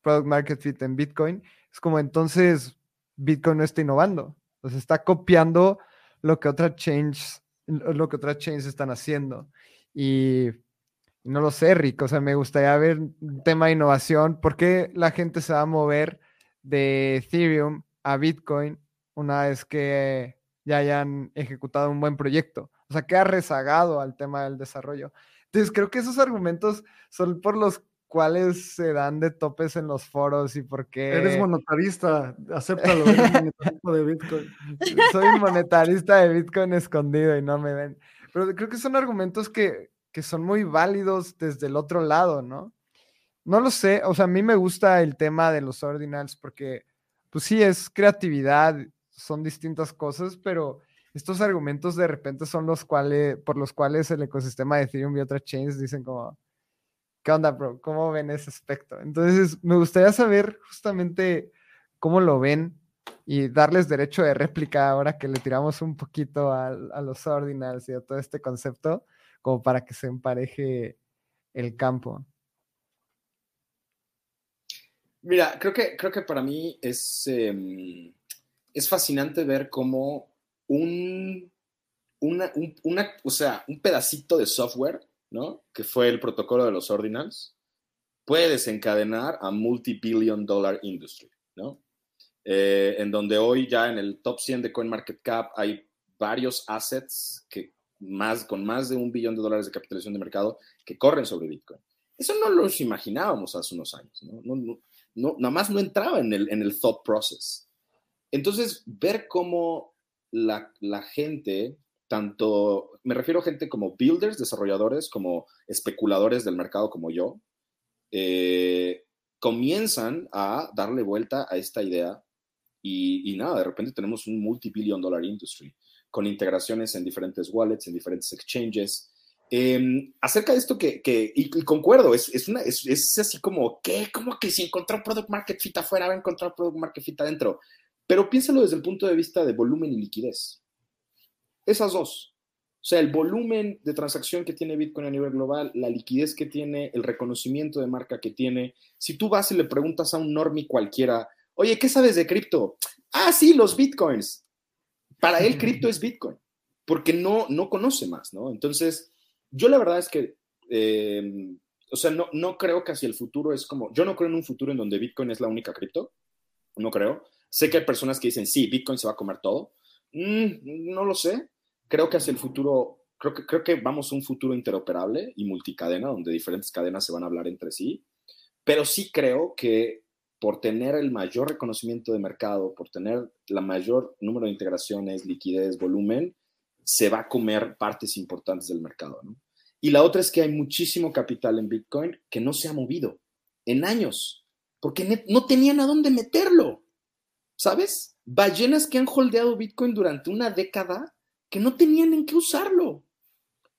Product Market Fit en Bitcoin. Es como entonces Bitcoin no está innovando. Sea, está copiando lo que otras chains, lo que otras chains están haciendo. Y, no lo sé, Rick. O sea, me gustaría ver un tema de innovación. ¿Por qué la gente se va a mover de Ethereum a Bitcoin una vez que ya hayan ejecutado un buen proyecto? O sea, queda rezagado al tema del desarrollo. Entonces, creo que esos argumentos son por los cuales se dan de topes en los foros y por qué... Eres monetarista, acéptalo, eres monetarista de Bitcoin. Soy monetarista de Bitcoin escondido y no me ven. Pero creo que son argumentos que, que son muy válidos desde el otro lado, ¿no? No lo sé, o sea, a mí me gusta el tema de los ordinals porque, pues sí, es creatividad, son distintas cosas, pero estos argumentos de repente son los cuales, por los cuales el ecosistema de Ethereum y otras chains dicen como, ¿qué onda, bro? ¿Cómo ven ese aspecto? Entonces, me gustaría saber justamente cómo lo ven y darles derecho de réplica ahora que le tiramos un poquito a, a los ordinals y a todo este concepto, como para que se empareje el campo. Mira, creo que, creo que para mí es, em, es fascinante ver cómo un, una, o sea, un pedacito de software, ¿no? Que fue el protocolo de los ordinals, puede desencadenar a multi-billion dollar industry, ¿no? Eh, en donde hoy ya en el top 100 de CoinMarketCap hay varios assets que más, con más de un billón de dólares de capitalización de mercado que corren sobre Bitcoin. Eso no lo imaginábamos hace unos años, ¿no? no, no nada más no entraba en el, en el thought process. Entonces, ver cómo la, gente, tanto, me refiero a gente como builders, desarrolladores, como especuladores del mercado como yo, eh, comienzan a darle vuelta a esta idea y, nada, de repente tenemos un multibillion dollar industry con integraciones en diferentes wallets, en diferentes exchanges. Em, acerca de esto que, y, concuerdo, es, es, una, es, así como, ¿qué? ¿Cómo que si encontró Product Market Fit afuera va a encontrar Product Market Fit adentro? Pero piénsalo desde el punto de vista de volumen y liquidez. Esas dos. O sea, el volumen de transacción que tiene Bitcoin a nivel global, la liquidez que tiene, el reconocimiento de marca que tiene. Si tú vas y le preguntas a un normie cualquiera, oye, ¿qué sabes de cripto? Ah, sí, los Bitcoins. Para él, cripto es Bitcoin. porque no, no conoce más, ¿no? Entonces, yo la verdad es que, eh, o sea, no, no creo que hacia el futuro es como, yo no creo en un futuro en donde Bitcoin es la única cripto, no creo. Sé que hay personas que dicen, sí, Bitcoin se va a comer todo. Mm, no lo sé. Creo que hacia el futuro, creo que, creo que vamos a un futuro interoperable y multicadena, donde diferentes cadenas se van a hablar entre sí. Pero sí creo que por tener el mayor reconocimiento de mercado, por tener la mayor número de integraciones, liquidez, volumen, se va a comer partes importantes del mercado. ¿no? Y la otra es que hay muchísimo capital en Bitcoin que no se ha movido en años, porque no tenían a dónde meterlo. ¿Sabes? Ballenas que han holdeado Bitcoin durante una década que no tenían en qué usarlo.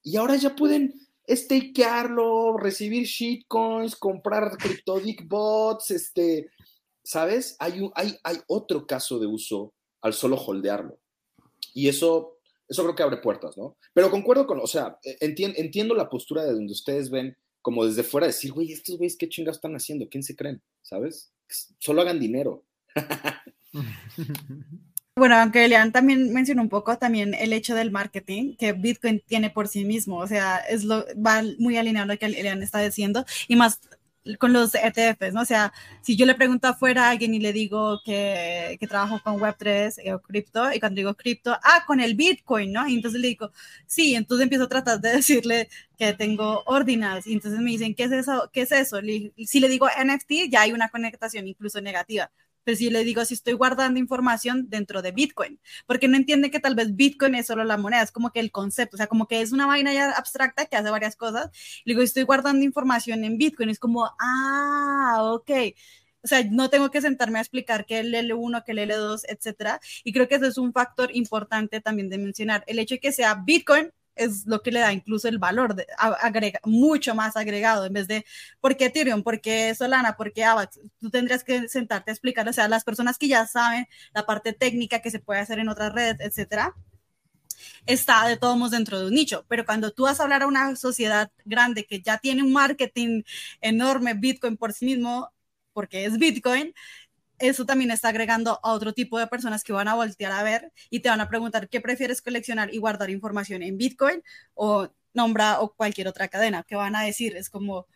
Y ahora ya pueden stakearlo, recibir shitcoins, comprar CryptoDick bots, este, ¿sabes? Hay, hay, hay otro caso de uso al solo holdearlo. Y eso, eso creo que abre puertas, ¿no? Pero concuerdo con, o sea, e, entiendo la postura de donde ustedes ven como desde fuera decir, güey, estos güeyes qué chingados están haciendo, ¿quién se creen? ¿Sabes? Solo hagan dinero. Bueno, aunque Elian también mencionó un poco también el hecho del marketing que Bitcoin tiene por sí mismo, o sea, es lo va muy alineado a lo que Elian está diciendo y más con los ETFs, ¿no? O sea, si yo le pregunto afuera a alguien y le digo que, que trabajo con Web3 o cripto, y cuando digo cripto, ah, con el Bitcoin, ¿no? Y entonces le digo, sí, entonces empiezo a tratar de decirle que tengo ordinals, y entonces me dicen, ¿qué es eso? ¿Qué es eso? Si le digo NFT, ya hay una conectación incluso negativa, pero si le digo, si estoy guardando información dentro de Bitcoin, porque no entiende que tal vez Bitcoin es solo la moneda, es como que el concepto, o sea, como que es una vaina ya abstracta que hace varias cosas. Le digo, estoy guardando información en Bitcoin, es como, ah, ok. O sea, no tengo que sentarme a explicar qué es el L1, qué es el L2, etcétera. Y creo que eso es un factor importante también de mencionar. El hecho de que sea Bitcoin es lo que le da incluso el valor, de, agrega, mucho más agregado, en vez de, ¿por qué Ethereum? ¿Por qué Solana? ¿Por qué AVAX? Tú tendrías que sentarte a explicar, o sea, las personas que ya saben la parte técnica que se puede hacer en otras redes, etcétera, está de todos modos dentro de un nicho, pero cuando tú vas a hablar a una sociedad grande que ya tiene un marketing enorme, Bitcoin por sí mismo, porque es Bitcoin, eso también está agregando a otro tipo de personas que van a voltear a ver y te van a preguntar qué prefieres coleccionar y guardar información en Bitcoin o nombra o cualquier otra cadena. ¿Qué van a decir? Es como,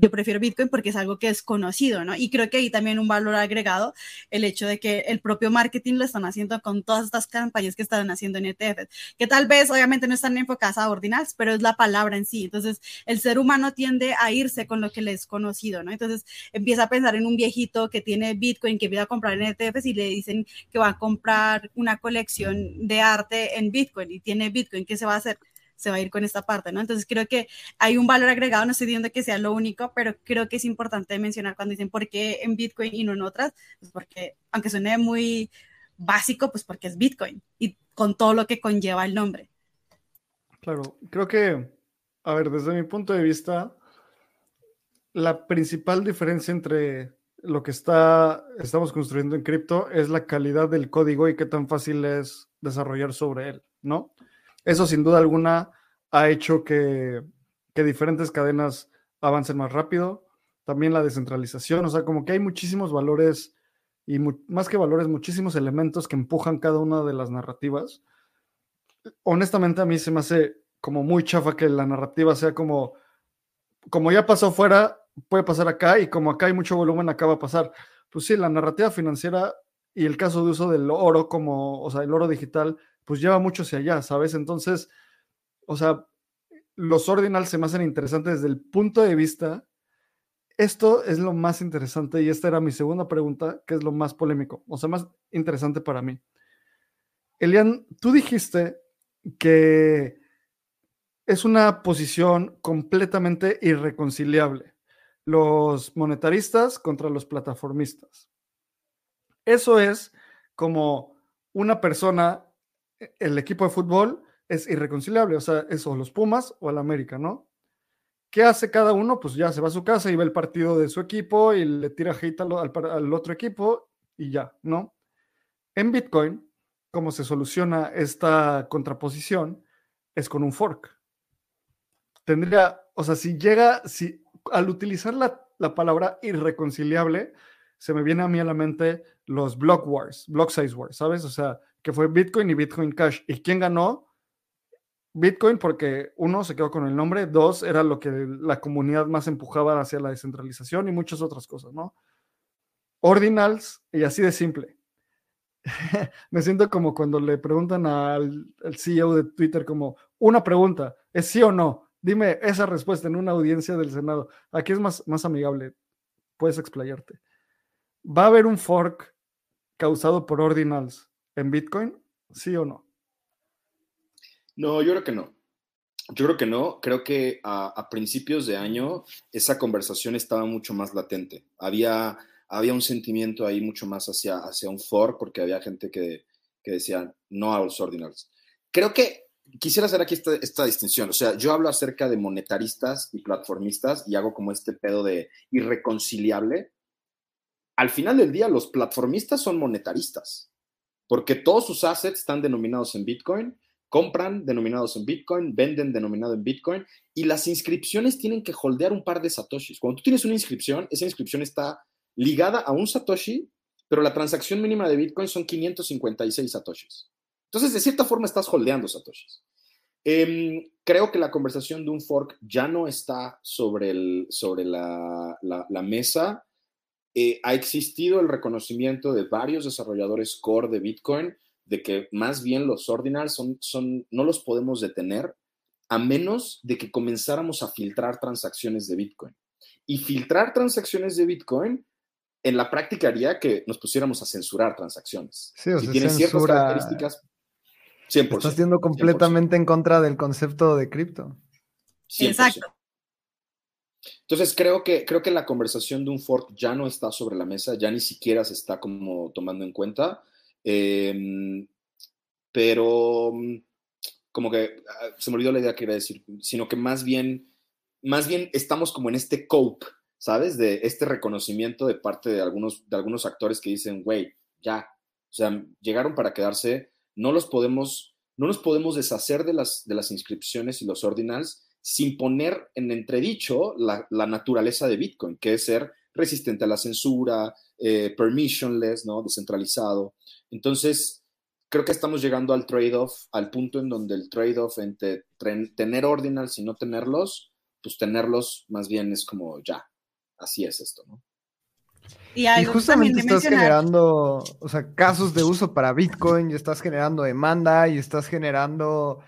yo prefiero Bitcoin porque es algo que es conocido, ¿no? Y creo que ahí también un valor agregado el hecho de que el propio marketing lo están haciendo con todas estas campañas que están haciendo en ETF, que tal vez obviamente no están enfocadas a ordinals, pero es la palabra en sí. Entonces, el ser humano tiende a irse con lo que le es conocido, ¿no? Entonces, empieza a pensar en un viejito que tiene Bitcoin, que empieza a comprar en ETFs y le dicen que va a comprar una colección de arte en Bitcoin y tiene Bitcoin, ¿qué se va a hacer? Se va a ir con esta parte, ¿no? Entonces creo que hay un valor agregado, no estoy diciendo que sea lo único, pero creo que es importante mencionar cuando dicen por qué en Bitcoin y no en otras, pues porque aunque suene muy básico, pues porque es Bitcoin y con todo lo que conlleva el nombre. Claro, creo que, a ver, desde mi punto de vista, la principal diferencia entre lo que está, estamos construyendo en cripto es la calidad del código y qué tan fácil es desarrollar sobre él, ¿no? Eso sin duda alguna ha hecho que, diferentes cadenas avancen más rápido. También la descentralización, o sea, como que hay muchísimos valores y más que valores, muchísimos elementos que empujan cada una de las narrativas. Honestamente, a mí se me hace como muy chafa que la narrativa sea como, como ya pasó fuera, puede pasar acá y como acá hay mucho volumen, acá va a pasar. Pues sí, la narrativa financiera y el caso de uso del oro como, o sea, el oro digital pues lleva mucho hacia allá, ¿sabes? Entonces, o sea, los ordinals se me hacen interesantes desde el punto de vista. Esto es lo más interesante y esta era mi segunda pregunta, que es lo más polémico, o sea, más interesante para mí. Elian, tú dijiste que es una posición completamente irreconciliable. Los monetaristas contra los plataformistas. Eso es como una persona el equipo de fútbol es irreconciliable, o sea, eso, los Pumas o el América, ¿no? ¿Qué hace cada uno? Pues ya se va a su casa y ve el partido de su equipo y le tira hate al, otro equipo y ya, ¿no? En Bitcoin, ¿cómo se soluciona esta contraposición? Es con un fork. Tendría, o sea, si llega, si al utilizar la, la palabra irreconciliable, se me viene a mí a la mente los block wars, block size wars, ¿sabes? O sea, que fue Bitcoin y Bitcoin Cash. ¿Y quién ganó? Bitcoin porque uno se quedó con el nombre, dos era lo que la comunidad más empujaba hacia la descentralización y muchas otras cosas, ¿no? Ordinals y así de simple. Me siento como cuando le preguntan al, CEO de Twitter como una pregunta, ¿es sí o no? Dime esa respuesta en una audiencia del Senado. Aquí es más, más amigable, puedes explayarte. ¿Va a haber un fork causado por Ordinals en Bitcoin? ¿Sí o no? No, yo creo que no. Yo creo que no. Creo que a, principios de año esa conversación estaba mucho más latente. Había, había un sentimiento ahí mucho más hacia, hacia un fork porque había gente que, que decía no a los ordinals. Creo que quisiera hacer aquí esta, esta, distinción. O sea, yo hablo acerca de monetaristas y platformistas y hago como este pedo de irreconciliable. Al final del día, los platformistas son monetaristas porque todos sus assets están denominados en Bitcoin compran denominados en Bitcoin, venden denominado en Bitcoin y las inscripciones tienen que holdear un par de satoshis. Cuando tú tienes una inscripción, esa inscripción está ligada a un satoshi, pero la transacción mínima de Bitcoin son 556 satoshis. Entonces, de cierta forma, estás holdeando satoshis. Em, creo que la conversación de un fork ya no está sobre, el, sobre la, la, mesa. Eh, ha existido el reconocimiento de varios desarrolladores core de Bitcoin de que más bien los ordinals son, son, no los podemos detener a menos de que comenzáramos a filtrar transacciones de Bitcoin. Y filtrar transacciones de Bitcoin en la práctica haría que nos pusiéramos a censurar transacciones. Sí, o si tienen ciertas características, 100%. Estás siendo completamente en contra del concepto de cripto. Exacto. Entonces creo que, creo que la conversación de un fork ya no está sobre la mesa, ya ni siquiera se está como tomando en cuenta. Em, pero como que ah, se me olvidó la idea que iba decir, sino que más bien, más bien estamos como en este cope, ¿sabes? De este reconocimiento de parte de algunos, de algunos actores que dicen, güey, ya, o sea, llegaron para quedarse, no los podemos, no nos podemos deshacer de las, de las inscripciones y los ordinals sin poner en entredicho la, la naturaleza de Bitcoin, que es ser resistente a la censura, eh, permissionless, ¿no? Descentralizado. Entonces, creo que estamos llegando al trade-off, al punto en donde el trade-off entre tener ordinals y no tenerlos, pues tenerlos más bien es como ya, así es esto, ¿no? Y, justamente estás generando, o sea, casos de uso para Bitcoin, y estás generando demanda y estás generando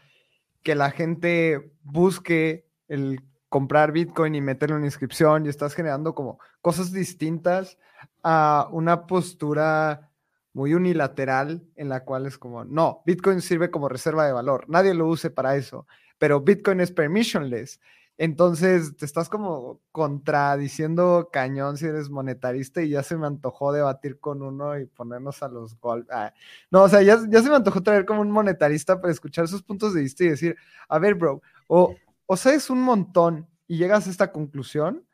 que la gente busque el comprar Bitcoin y meterle una inscripción y estás generando como cosas distintas a una postura muy unilateral en la cual es como, no, Bitcoin sirve como reserva de valor, nadie lo use para eso, pero Bitcoin es permissionless. Entonces te estás como contradiciendo cañón si eres monetarista y ya se me antojó debatir con uno y ponernos a los golpes. Ah, no, o sea, ya, ya, se me antojó traer como un monetarista para escuchar sus puntos de vista y decir, a ver, bro, o, o sabes un montón y llegas a esta conclusión,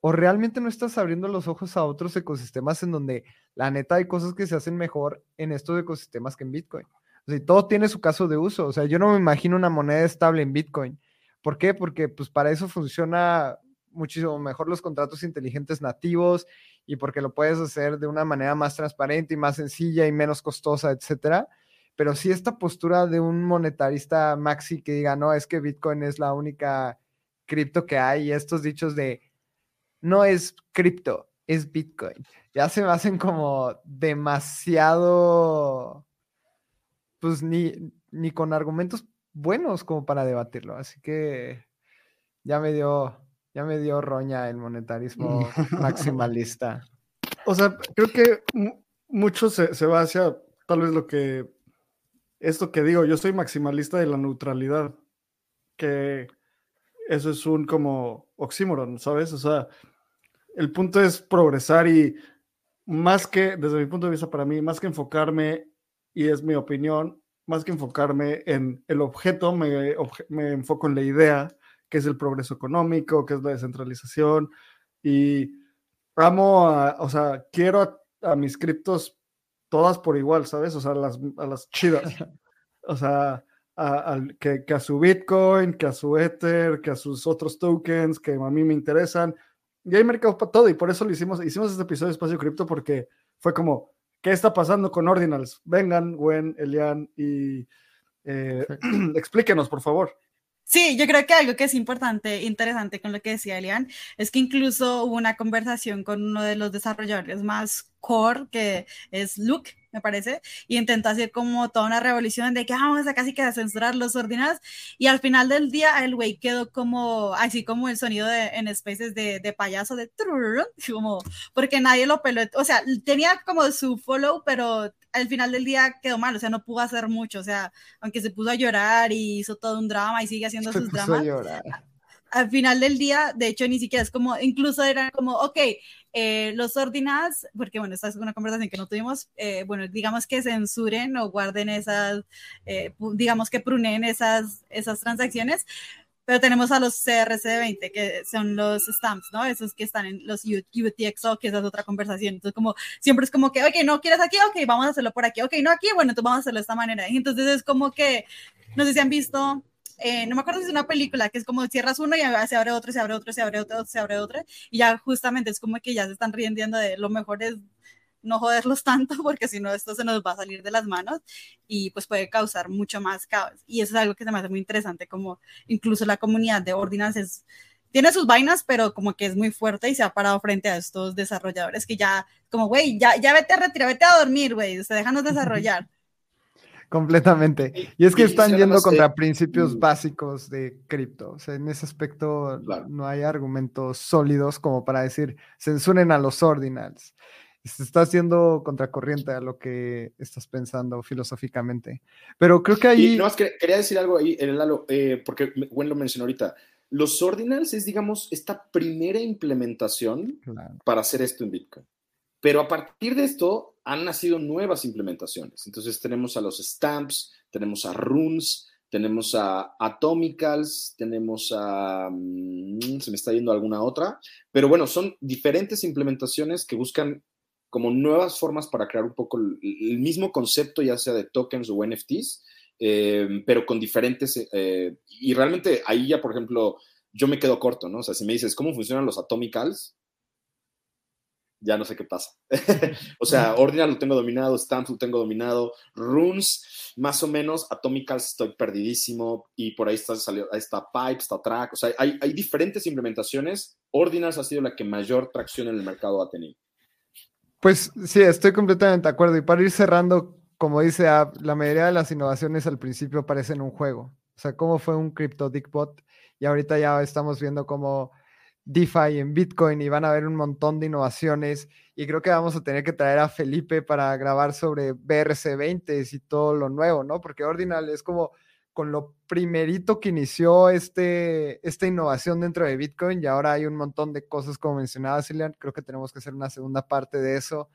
o realmente no estás abriendo los ojos a otros ecosistemas en donde la neta hay cosas que se hacen mejor en estos ecosistemas que en Bitcoin. O sea, todo tiene su caso de uso. O sea, yo no me imagino una moneda estable en Bitcoin. ¿Por qué? Porque pues para eso funciona muchísimo mejor los contratos inteligentes nativos y porque lo puedes hacer de una manera más transparente y más sencilla y menos costosa, etcétera. Pero si esta postura de un monetarista maxi que diga, no, es que Bitcoin es la única cripto que hay y estos dichos de no es cripto, es Bitcoin. Ya se me hacen como demasiado, pues ni, ni con argumentos buenos como para debatirlo. Así que ya me dio, ya me dio roña el monetarismo maximalista. O sea, creo que mucho se, se va hacia tal vez lo que, esto que digo, yo soy maximalista de la neutralidad, que eso es un como oxímoron, ¿sabes? O sea, el punto es progresar y más que, desde mi punto de vista para mí, más que enfocarme, y es mi opinión, más que enfocarme en el objeto, me, me enfoco en la idea, que es el progreso económico, que es la descentralización, y amo, a, o sea, quiero a, mis criptos todas por igual, ¿sabes? O sea, las, a las chidas. O sea, que, que, a su Bitcoin, que a su Ether, que a sus otros tokens que a mí me interesan. Y hay mercado para todo y por eso lo hicimos, hicimos este episodio de Espacio Cripto porque fue como, ¿qué está pasando con Ordinals? Vengan, Gwen, Elian y Eh, explíquenos, por favor. Sí, yo creo que algo que es importante, interesante con lo que decía Elian, es que incluso hubo una conversación con uno de los desarrolladores más core, que es Luke, me parece, y intentó hacer como toda una revolución de que ah, vamos a casi que censurar los ordinals, y al final del día el güey quedó como, así como el sonido de, en Spaces de, de payaso, de como, porque nadie lo peló, o sea, tenía como su follow, pero al final del día quedó mal, o sea, no pudo hacer mucho, o sea, aunque se puso a llorar y hizo todo un drama y sigue haciendo sus dramas. Al final del día, de hecho, ni siquiera es como, incluso era como, ok, eh, los ordinals, porque bueno, esta es una conversación que no tuvimos, eh, bueno, digamos que censuren o guarden esas, eh, digamos que prunen esas, esas transacciones, pero tenemos a los CRC20, que son los stamps, ¿no? Esos que están en los UTXO, que esa es otra conversación. Entonces, como siempre es como que, ok, no quieres aquí, ok, vamos a hacerlo por aquí, ok, no aquí, bueno, entonces vamos a hacerlo de esta manera. Y entonces es como que, no sé si han visto, eh, no me acuerdo si es una película que es como cierras uno y se abre otro, se abre otro, se abre otro, se abre otro, y ya justamente es como que ya se están riendo de lo mejor es no joderlos tanto porque si no esto se nos va a salir de las manos y pues puede causar mucho más caos. Y eso es algo que se me hace muy interesante, como incluso la comunidad de Ordinance tiene sus vainas, pero como que es muy fuerte y se ha parado frente a estos desarrolladores que ya, como, güey, ya, ya vete a retirar, vete a dormir, güey, se déjanos desarrollar. Completamente. Y es que están yendo contra principios mm. básicos de cripto. O sea, en ese aspecto no hay argumentos sólidos como para decir censuren a los ordinals se está haciendo contracorriente a lo que estás pensando filosóficamente. Pero creo que ahí... no, es que quería decir algo ahí, Lalo, eh, porque Gwen lo mencionó ahorita. Los ordinals es, digamos, esta primera implementación para hacer esto en Bitcoin. Pero a partir de esto han nacido nuevas implementaciones. Entonces tenemos a los stamps, tenemos a runes, tenemos a Atomicals, tenemos a... Mm, se me está yendo alguna otra, pero bueno, son diferentes implementaciones que buscan como nuevas formas para crear un poco el, mismo concepto, ya sea de tokens o NFTs, eh, pero con diferentes, eh, y realmente ahí ya, por ejemplo, yo me quedo corto, ¿no? O sea, si me dices, ¿cómo funcionan los atomicals? Ya no sé qué pasa. o sea, Ordinal lo tengo dominado, Stamps lo tengo dominado, Runes, más o menos, Atomicals estoy perdidísimo, y por ahí está, salió, ahí Pipe, está Track, o sea, hay, hay diferentes implementaciones. Ordinals ha sido la que mayor tracción en el mercado ha tenido. Pues sí, estoy completamente de acuerdo. Y para ir cerrando, como dice la mayoría de las innovaciones al principio parecen un juego. O sea, cómo fue un crypto Dickbot y ahorita ya estamos viendo como DeFi en Bitcoin y van a haber un montón de innovaciones y creo que vamos a tener que traer a Felipe para grabar sobre BRC20 y todo lo nuevo, ¿no? Porque Ordinal es como con lo primerito que inició este, esta innovación dentro de Bitcoin y ahora hay un montón de cosas como mencionaba Cilian, creo que tenemos que hacer una segunda parte de eso.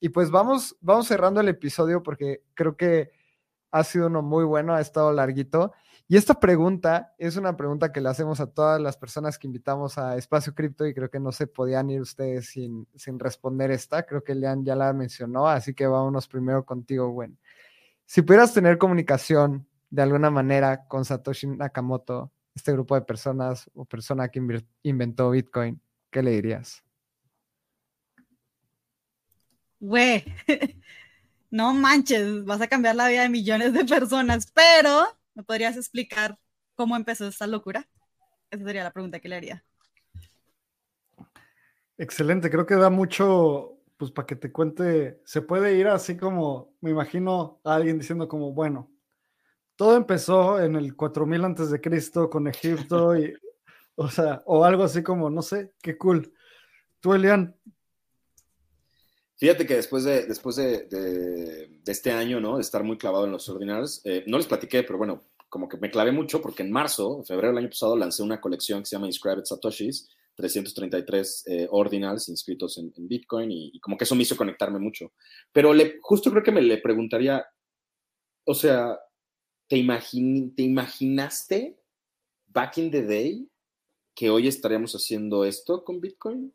Y pues vamos, vamos cerrando el episodio porque creo que ha sido uno muy bueno, ha estado larguito. Y esta pregunta es una pregunta que le hacemos a todas las personas que invitamos a Espacio Cripto y creo que no se podían ir ustedes sin, sin responder esta. Creo que Lean ya la mencionó, así que vámonos primero contigo, Gwen. Si pudieras tener comunicación de alguna manera con Satoshi Nakamoto, este grupo de personas o persona que inventó Bitcoin, ¿qué le dirías? Güey, no manches, vas a cambiar la vida de millones de personas, pero ¿me podrías explicar cómo empezó esta locura? Esa sería la pregunta que le haría. Excelente, creo que da mucho, pues para que te cuente, se puede ir así como, me imagino a alguien diciendo como, bueno, todo empezó en el 4000 antes de Cristo con Egipto y, o sea, o algo así como, no sé, qué cool. Tú, Elian. Fíjate que después de, después de, este año, ¿no? De estar muy clavado en los ordinals, eh, no les platiqué, pero bueno, como que me clavé mucho porque en marzo, febrero del año pasado, lancé una colección que se llama Inscribed Satoshis, 333 eh, ordinals inscritos en, Bitcoin y, como que eso me hizo conectarme mucho. Pero le, justo creo que me le preguntaría, o sea, ¿te, ¿te imaginaste back in the day que hoy estaríamos haciendo esto con Bitcoin?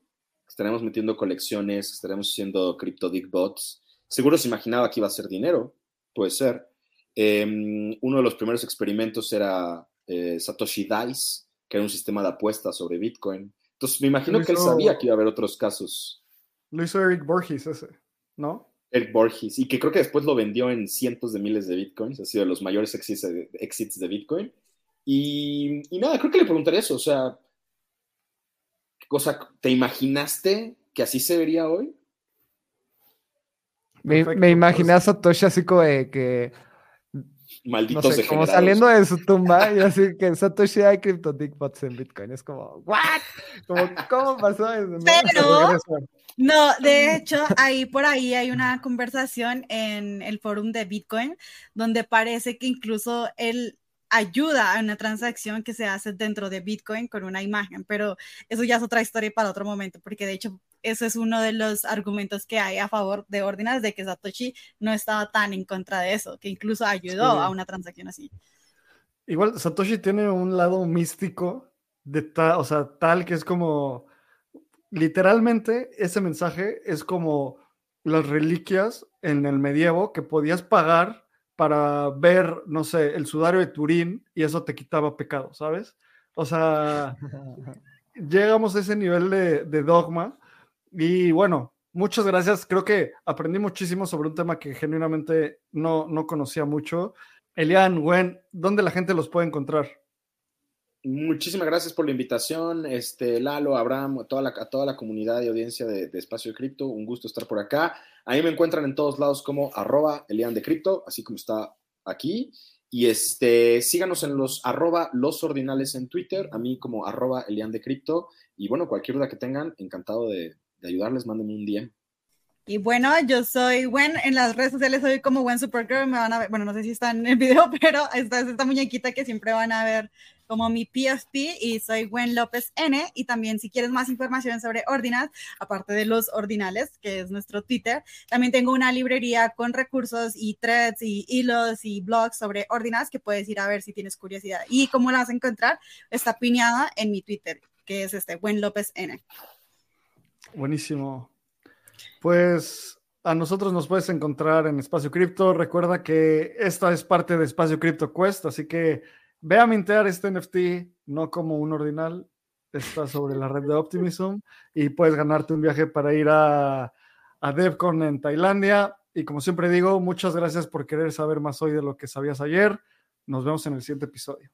Estaremos metiendo colecciones, estaremos haciendo crypto dig bots. Seguro se imaginaba que iba a ser dinero, puede ser. Em, uno de los primeros experimentos era eh, Satoshi Dice, que era un sistema de apuestas sobre Bitcoin. Entonces me imagino que él sabía que iba a haber otros casos. Lo hizo Eric Borges ese, ¿no? Eric Borges, y que creo que después lo vendió en cientos de miles de bitcoins, ha sido de los mayores exits de, Bitcoin. Y, y, nada, creo que le preguntaría eso, o sea, cosa, ¿te imaginaste que así se vería hoy? Me, me imaginé a Satoshi así como de que malditos no sé, Como saliendo de su tumba y así que Satoshi hay CryptoDickbots en Bitcoin. Es como, ¿what? Como, ¿Cómo pasó eso? Pero, no, de hecho, ahí por ahí hay una conversación en el forum de Bitcoin donde parece que incluso él ayuda a una transacción que se hace dentro de Bitcoin con una imagen, pero eso ya es otra historia para otro momento, porque de hecho eso es uno de los argumentos que hay a favor de Ordinals, de que Satoshi no estaba tan en contra de eso, que incluso ayudó a una transacción así. Igual Satoshi tiene un lado místico, de tal, o sea, tal que es como, literalmente ese mensaje es como las reliquias en el medievo que podías pagar para ver, no sé, el sudario de Turín y eso te quitaba pecado, ¿sabes? O sea, llegamos a ese nivel de, dogma y bueno, muchas gracias. Creo que aprendí muchísimo sobre un tema que genuinamente no, no conocía mucho. Elian, Gwen, ¿dónde la gente los puede encontrar? Muchísimas gracias por la invitación, este, Lalo, Abraham, a toda la, a toda la comunidad y audiencia de, de Espacio de Cripto. Un gusto estar por acá. Ahí me encuentran en todos lados como arroba Elian de así como está aquí. Y este, síganos en los arroba los ordinales en Twitter, a mí como arroba Elian de. Y bueno, cualquier duda que tengan, encantado de, de ayudarles, mándenme un DM. Y bueno, yo soy Gwen, en las redes sociales soy como Gwen Supergirl, me van a ver, bueno, no sé si están en el video, pero esta es esta muñequita que siempre van a ver como mi PFP y soy Gwen López N. Y también si quieres más información sobre Ordinals, aparte de los ordinales, que es nuestro Twitter, también tengo una librería con recursos y threads y hilos y blogs sobre Ordinals que puedes ir a ver si tienes curiosidad. Y cómo la vas a encontrar, está piñada en mi Twitter, que es este Gwen López N. Buenísimo. Pues a nosotros nos puedes encontrar en Espacio Cripto. Recuerda que esta es parte de Espacio Cripto Quest, así que Ve a mintear este NFT no como un ordinal, está sobre la red de Optimism y puedes ganarte un viaje para ir a, a DevCon en Tailandia. Y como siempre digo, muchas gracias por querer saber más hoy de lo que sabías ayer. Nos vemos en el siguiente episodio.